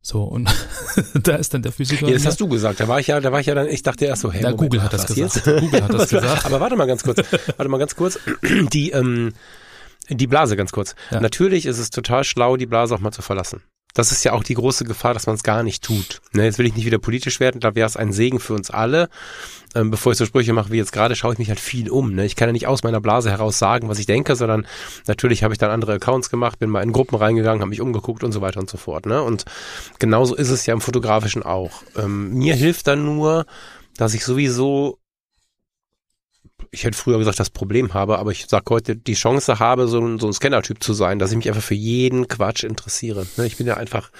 S2: So, und da ist dann der Physiker.
S1: Ja, das hast du gesagt. Da war ich ja, da war ich ja dann, ich dachte erst so, hey,
S2: Ja,
S1: Moment,
S2: Google hat das gesagt.
S1: Jetzt?
S2: Google hat das gesagt.
S1: Aber warte mal ganz kurz, warte mal ganz kurz. Die, ähm, Die Blase ganz kurz.
S2: Ja.
S1: Natürlich ist es total schlau, die Blase auch mal zu verlassen. Das ist ja auch die große Gefahr, dass man es gar nicht tut. Ne, jetzt will ich nicht wieder politisch werden, da wäre es ein Segen für uns alle. Ähm, bevor ich so Sprüche mache wie jetzt gerade, schaue ich mich halt viel um. Ne? Ich kann ja nicht aus meiner Blase heraus sagen, was ich denke, sondern natürlich habe ich dann andere Accounts gemacht, bin mal in Gruppen reingegangen, habe mich umgeguckt und so weiter und so fort. Ne? Und genauso ist es ja im Fotografischen auch. Ähm, mir hilft dann nur, dass ich sowieso ich hätte früher gesagt, das Problem habe, aber ich sag heute, die Chance habe, so ein, so ein Scanner-Typ zu sein, dass ich mich einfach für jeden Quatsch interessiere. Ne, Ich bin ja einfach,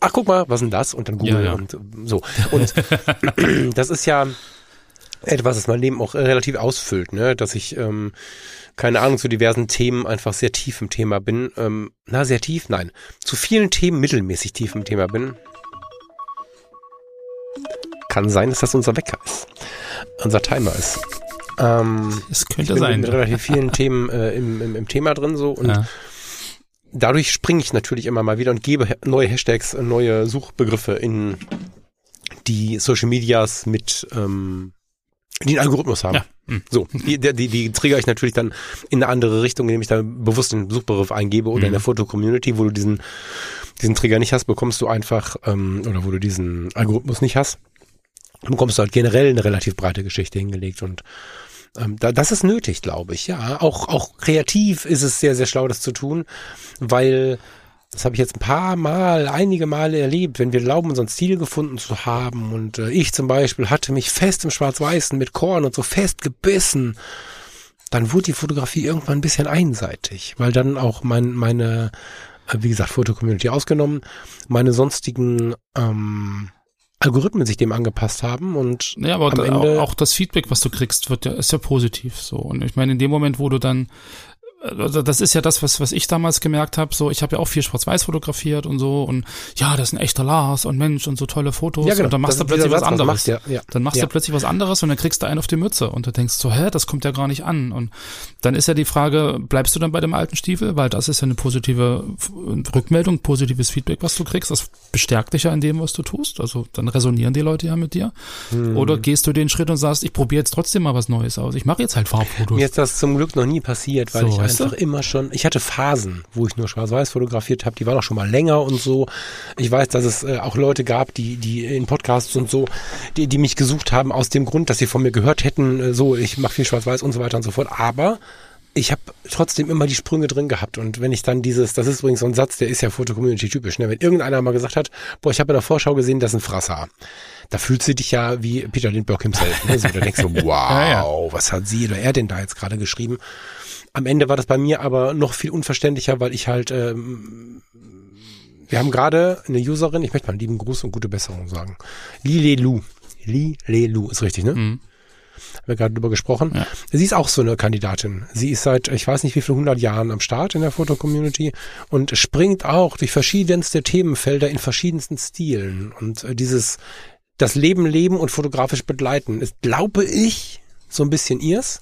S1: ach guck mal, was ist denn das? Und dann Google
S2: Ja, ja.
S1: und so. Und das ist ja etwas, das mein Leben auch relativ ausfüllt, ne? dass ich, ähm, keine Ahnung, zu diversen Themen einfach sehr tief im Thema bin. Ähm, na, sehr tief? Nein. Zu vielen Themen mittelmäßig tief im Thema bin. Kann sein, dass das unser Wecker ist. Unser Timer ist. Ähm,
S2: Es
S1: ich
S2: könnte
S1: bin
S2: sein.
S1: mit relativ vielen Themen äh, im, im, im Thema drin so und
S2: Ja.
S1: dadurch springe ich natürlich immer mal wieder und gebe neue Hashtags, äh, neue Suchbegriffe in die Social Medias mit ähm, die einen Algorithmus haben.
S2: Ja. Hm.
S1: So, die, die, die, trigger ich natürlich dann in eine andere Richtung, indem ich da bewusst den Suchbegriff eingebe oder in
S2: Mhm.
S1: der Foto-Community, wo du diesen, diesen Trigger nicht hast, bekommst du einfach, ähm, oder wo du diesen Algorithmus nicht hast, bekommst du halt generell eine relativ breite Geschichte hingelegt und ähm, da, das ist nötig, glaube ich. Ja, auch auch kreativ ist es sehr sehr schlau, das zu tun, weil das habe ich jetzt ein paar Mal, einige Male erlebt, wenn wir glauben, unseren Stil gefunden zu haben. Und äh, ich zum Beispiel hatte mich fest im Schwarz-Weißen mit Korn und so fest gebissen. Dann wurde die Fotografie irgendwann ein bisschen einseitig, weil dann auch mein, meine, äh, wie gesagt, Foto-Community ausgenommen, meine sonstigen ähm, Algorithmen sich dem angepasst haben und
S2: Ja, aber
S1: am
S2: da,
S1: Ende-
S2: auch, auch das Feedback, was du kriegst, wird ja, ist ja positiv so. Und ich meine, in dem Moment, wo du dann also das ist ja das, was, was ich damals gemerkt habe. So, ich habe ja auch viel Schwarz-Weiß fotografiert und so und ja, das ist ein echter Lars und Mensch und so tolle Fotos. Und dann machst
S1: Das
S2: du plötzlich was anderes.
S1: machst, ja, ja.
S2: Dann machst
S1: ja.
S2: du plötzlich was anderes und dann kriegst du einen auf die Mütze und du denkst so, hä, das kommt ja gar nicht an. Und dann ist ja die Frage, bleibst du dann bei dem alten Stiefel? Weil das ist ja eine positive Rückmeldung, positives Feedback, was du kriegst. Das bestärkt dich ja in dem, was du tust. Also dann resonieren die Leute ja mit dir.
S1: Hm.
S2: Oder gehst du den Schritt und sagst, ich probiere jetzt trotzdem mal was Neues aus. Ich mache jetzt halt Farbfotos.
S1: Mir ist das zum Glück noch nie passiert, weil
S2: So,
S1: ich
S2: weißt
S1: einfach immer schon, ich hatte Phasen, wo ich nur schwarz-weiß fotografiert habe, die waren auch schon mal länger und so. Ich weiß, dass es äh, auch Leute gab, die, die in Podcasts und so, die, die mich gesucht haben aus dem Grund, dass sie von mir gehört hätten, äh, so, ich mache viel schwarz-weiß und so weiter und so fort. Aber ich habe trotzdem immer die Sprünge drin gehabt und wenn ich dann dieses, das ist übrigens so ein Satz, der ist ja Foto-Community typisch, ne? wenn irgendeiner mal gesagt hat, boah, ich habe in der Vorschau gesehen, das ist ein Frasser, da fühlst du dich ja wie Peter Lindbergh himself, ne? so, da denkst du, wow,
S2: Ja, ja.
S1: was hat sie oder er denn da jetzt gerade geschrieben? Am Ende war das bei mir aber noch viel unverständlicher, weil ich halt, ähm, wir haben gerade eine Userin, ich möchte mal einen lieben Gruß und gute Besserung sagen, Lilelu, Lilelu ist richtig, ne?
S2: Mhm.
S1: haben wir gerade drüber gesprochen.
S2: Ja.
S1: Sie ist auch so eine Kandidatin. Sie ist seit, ich weiß nicht wie viel hundert Jahren am Start in der Fotocommunity und springt auch durch verschiedenste Themenfelder in verschiedensten Stilen. Und äh, dieses, das Leben leben und fotografisch begleiten ist, glaube ich, so ein bisschen ihrs.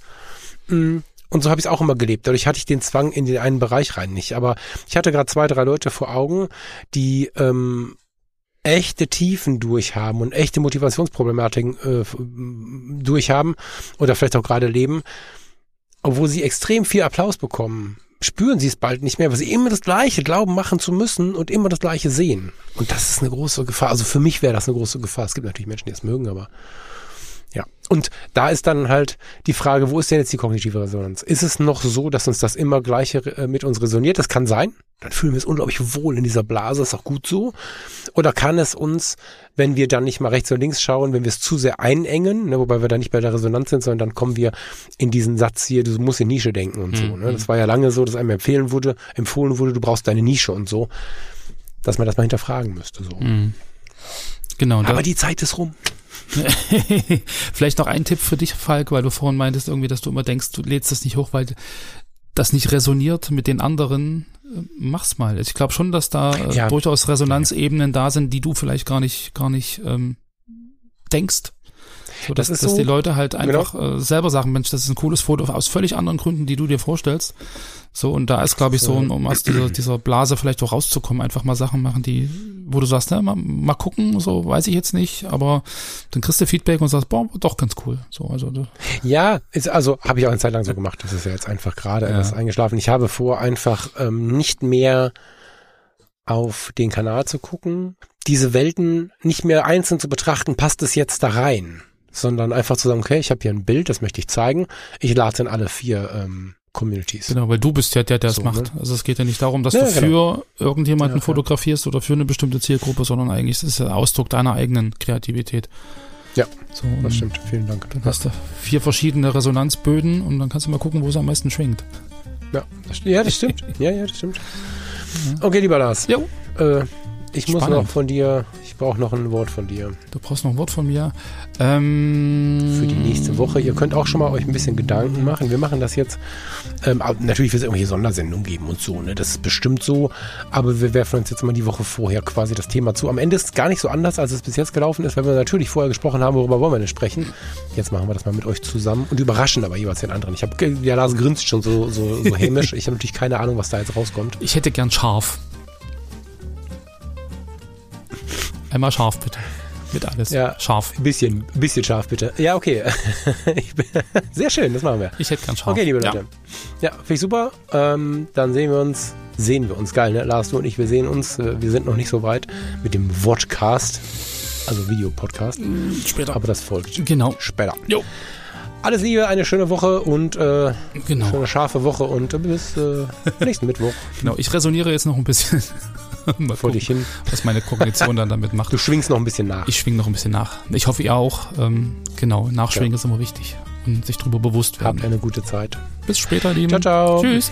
S1: Mm, Und so habe ich es auch immer gelebt. Dadurch hatte ich den Zwang in den einen Bereich rein nicht. Aber ich hatte gerade zwei, drei Leute vor Augen, die ähm, echte Tiefen durchhaben und echte Motivationsproblematiken äh, durchhaben oder vielleicht auch gerade leben, obwohl sie extrem viel Applaus bekommen, spüren sie es bald nicht mehr, weil sie immer das Gleiche glauben machen zu müssen und immer das Gleiche sehen. Und das ist eine große Gefahr. Also für mich wäre das eine große Gefahr. Es gibt natürlich Menschen, die es mögen, aber ja. Und da ist dann halt die Frage, wo ist denn jetzt die kognitive Resonanz? Ist es noch so, dass uns das immer Gleiche äh, mit uns resoniert? Das kann sein. Dann fühlen wir uns unglaublich wohl in dieser Blase, ist auch gut so. Oder kann es uns, wenn wir dann nicht mal rechts und links schauen, wenn wir es zu sehr einengen, ne, wobei wir da nicht bei der Resonanz sind, sondern dann kommen wir in diesen Satz hier, du musst in Nische denken und so. Ne? Das war ja lange so, dass einem empfehlen wurde, empfohlen wurde, du brauchst deine Nische und so, dass man das mal hinterfragen müsste. So.
S2: Mhm. Genau.
S1: Aber die Zeit ist rum.
S2: Vielleicht noch ein Tipp für dich, Falk, weil du vorhin meintest irgendwie, dass du immer denkst, du lädst das nicht hoch, weil das nicht resoniert mit den anderen. Äh, Mach's mal. Ich glaube schon, dass da äh,
S1: Ja.
S2: durchaus Resonanzebenen da sind, die du vielleicht gar nicht, gar nicht ähm, denkst. So, dass,
S1: Das
S2: dass
S1: so-
S2: die Leute halt einfach äh, selber sagen, Mensch, das ist ein cooles Foto aus völlig anderen Gründen, die du dir vorstellst. So, und da ist, glaube ich, so, um, aus dieser, dieser Blase vielleicht auch rauszukommen, einfach mal Sachen machen, die, wo du sagst, ne, mal, mal gucken, so weiß ich jetzt nicht, aber dann kriegst du Feedback und sagst, boah, doch ganz cool. So, also
S1: Ja, ist, also habe ich auch eine Zeit lang so gemacht. Das ist ja jetzt einfach gerade
S2: Ja.
S1: etwas eingeschlafen. Ich habe vor, einfach ähm, nicht mehr auf den Kanal zu gucken, diese Welten nicht mehr einzeln zu betrachten, passt es jetzt da rein, sondern einfach zu sagen, okay, ich habe hier ein Bild, das möchte ich zeigen. Ich lade in alle vier ähm, Communities.
S2: Genau, weil du bist ja der, der es
S1: So,
S2: macht.
S1: ne?
S2: Also es geht ja nicht darum, dass
S1: Ja,
S2: du
S1: genau.
S2: für irgendjemanden
S1: Ja,
S2: fotografierst oder für eine bestimmte Zielgruppe, sondern eigentlich ist es der Ausdruck deiner eigenen Kreativität.
S1: Ja,
S2: so,
S1: Das stimmt, vielen Dank.
S2: Dann hast du vier verschiedene Resonanzböden und dann kannst du mal gucken, wo es am meisten schwingt.
S1: Ja, das, ja, das stimmt. Ja, ja, das stimmt. Okay, lieber Lars.
S2: Jo.
S1: Äh, ich muss
S2: Spannend.
S1: noch von dir, ich brauche noch ein Wort von dir
S2: Du brauchst noch ein Wort von mir. Ähm,
S1: für die nächste Woche. Ihr könnt auch schon mal euch ein bisschen Gedanken machen. Wir machen das jetzt. Ähm, natürlich wird es irgendwelche Sondersendungen geben und so. Ne? Das ist bestimmt so. Aber wir werfen uns jetzt mal die Woche vorher quasi das Thema zu. Am Ende ist es gar nicht so anders, als es bis jetzt gelaufen ist, weil wir natürlich vorher gesprochen haben, worüber wollen wir denn sprechen. Jetzt machen wir das mal mit euch zusammen und überraschen aber jeweils den anderen. Ich habe, der Lars grinst schon so, so, so hämisch. Ich habe natürlich keine Ahnung, was da jetzt rauskommt.
S2: Ich hätte gern scharf. Einmal scharf, bitte. Mit alles.
S1: Ja.
S2: Scharf.
S1: Ein bisschen, ein bisschen scharf bitte. Ja, okay. Sehr schön, das machen wir.
S2: Ich hätte gern scharf.
S1: Okay, liebe
S2: Ja.
S1: Leute. Ja, finde ich super. Ähm, dann sehen wir uns, sehen wir uns, geil, ne? Lars, du und ich, wir sehen uns. Äh, Wir sind noch nicht so weit mit dem Vodcast, also Videopodcast,
S2: Später.
S1: aber das folgt
S2: Genau.
S1: später.
S2: Jo.
S1: Alles Liebe, eine schöne Woche und äh,
S2: Genau.
S1: schöne scharfe Woche und bis äh, nächsten Mittwoch
S2: genau. Ich resoniere jetzt noch ein bisschen. Mal
S1: vor
S2: gucken,
S1: dich hin.
S2: was meine Kognition dann damit macht.
S1: Du schwingst noch ein bisschen nach.
S2: Ich schwinge noch ein bisschen nach. Ich hoffe, ihr auch. Ähm, genau, nachschwingen ist immer wichtig. Und sich darüber bewusst
S1: Habt
S2: werden.
S1: eine gute Zeit.
S2: Bis später, Lieben.
S1: Ciao, ciao.
S2: Tschüss.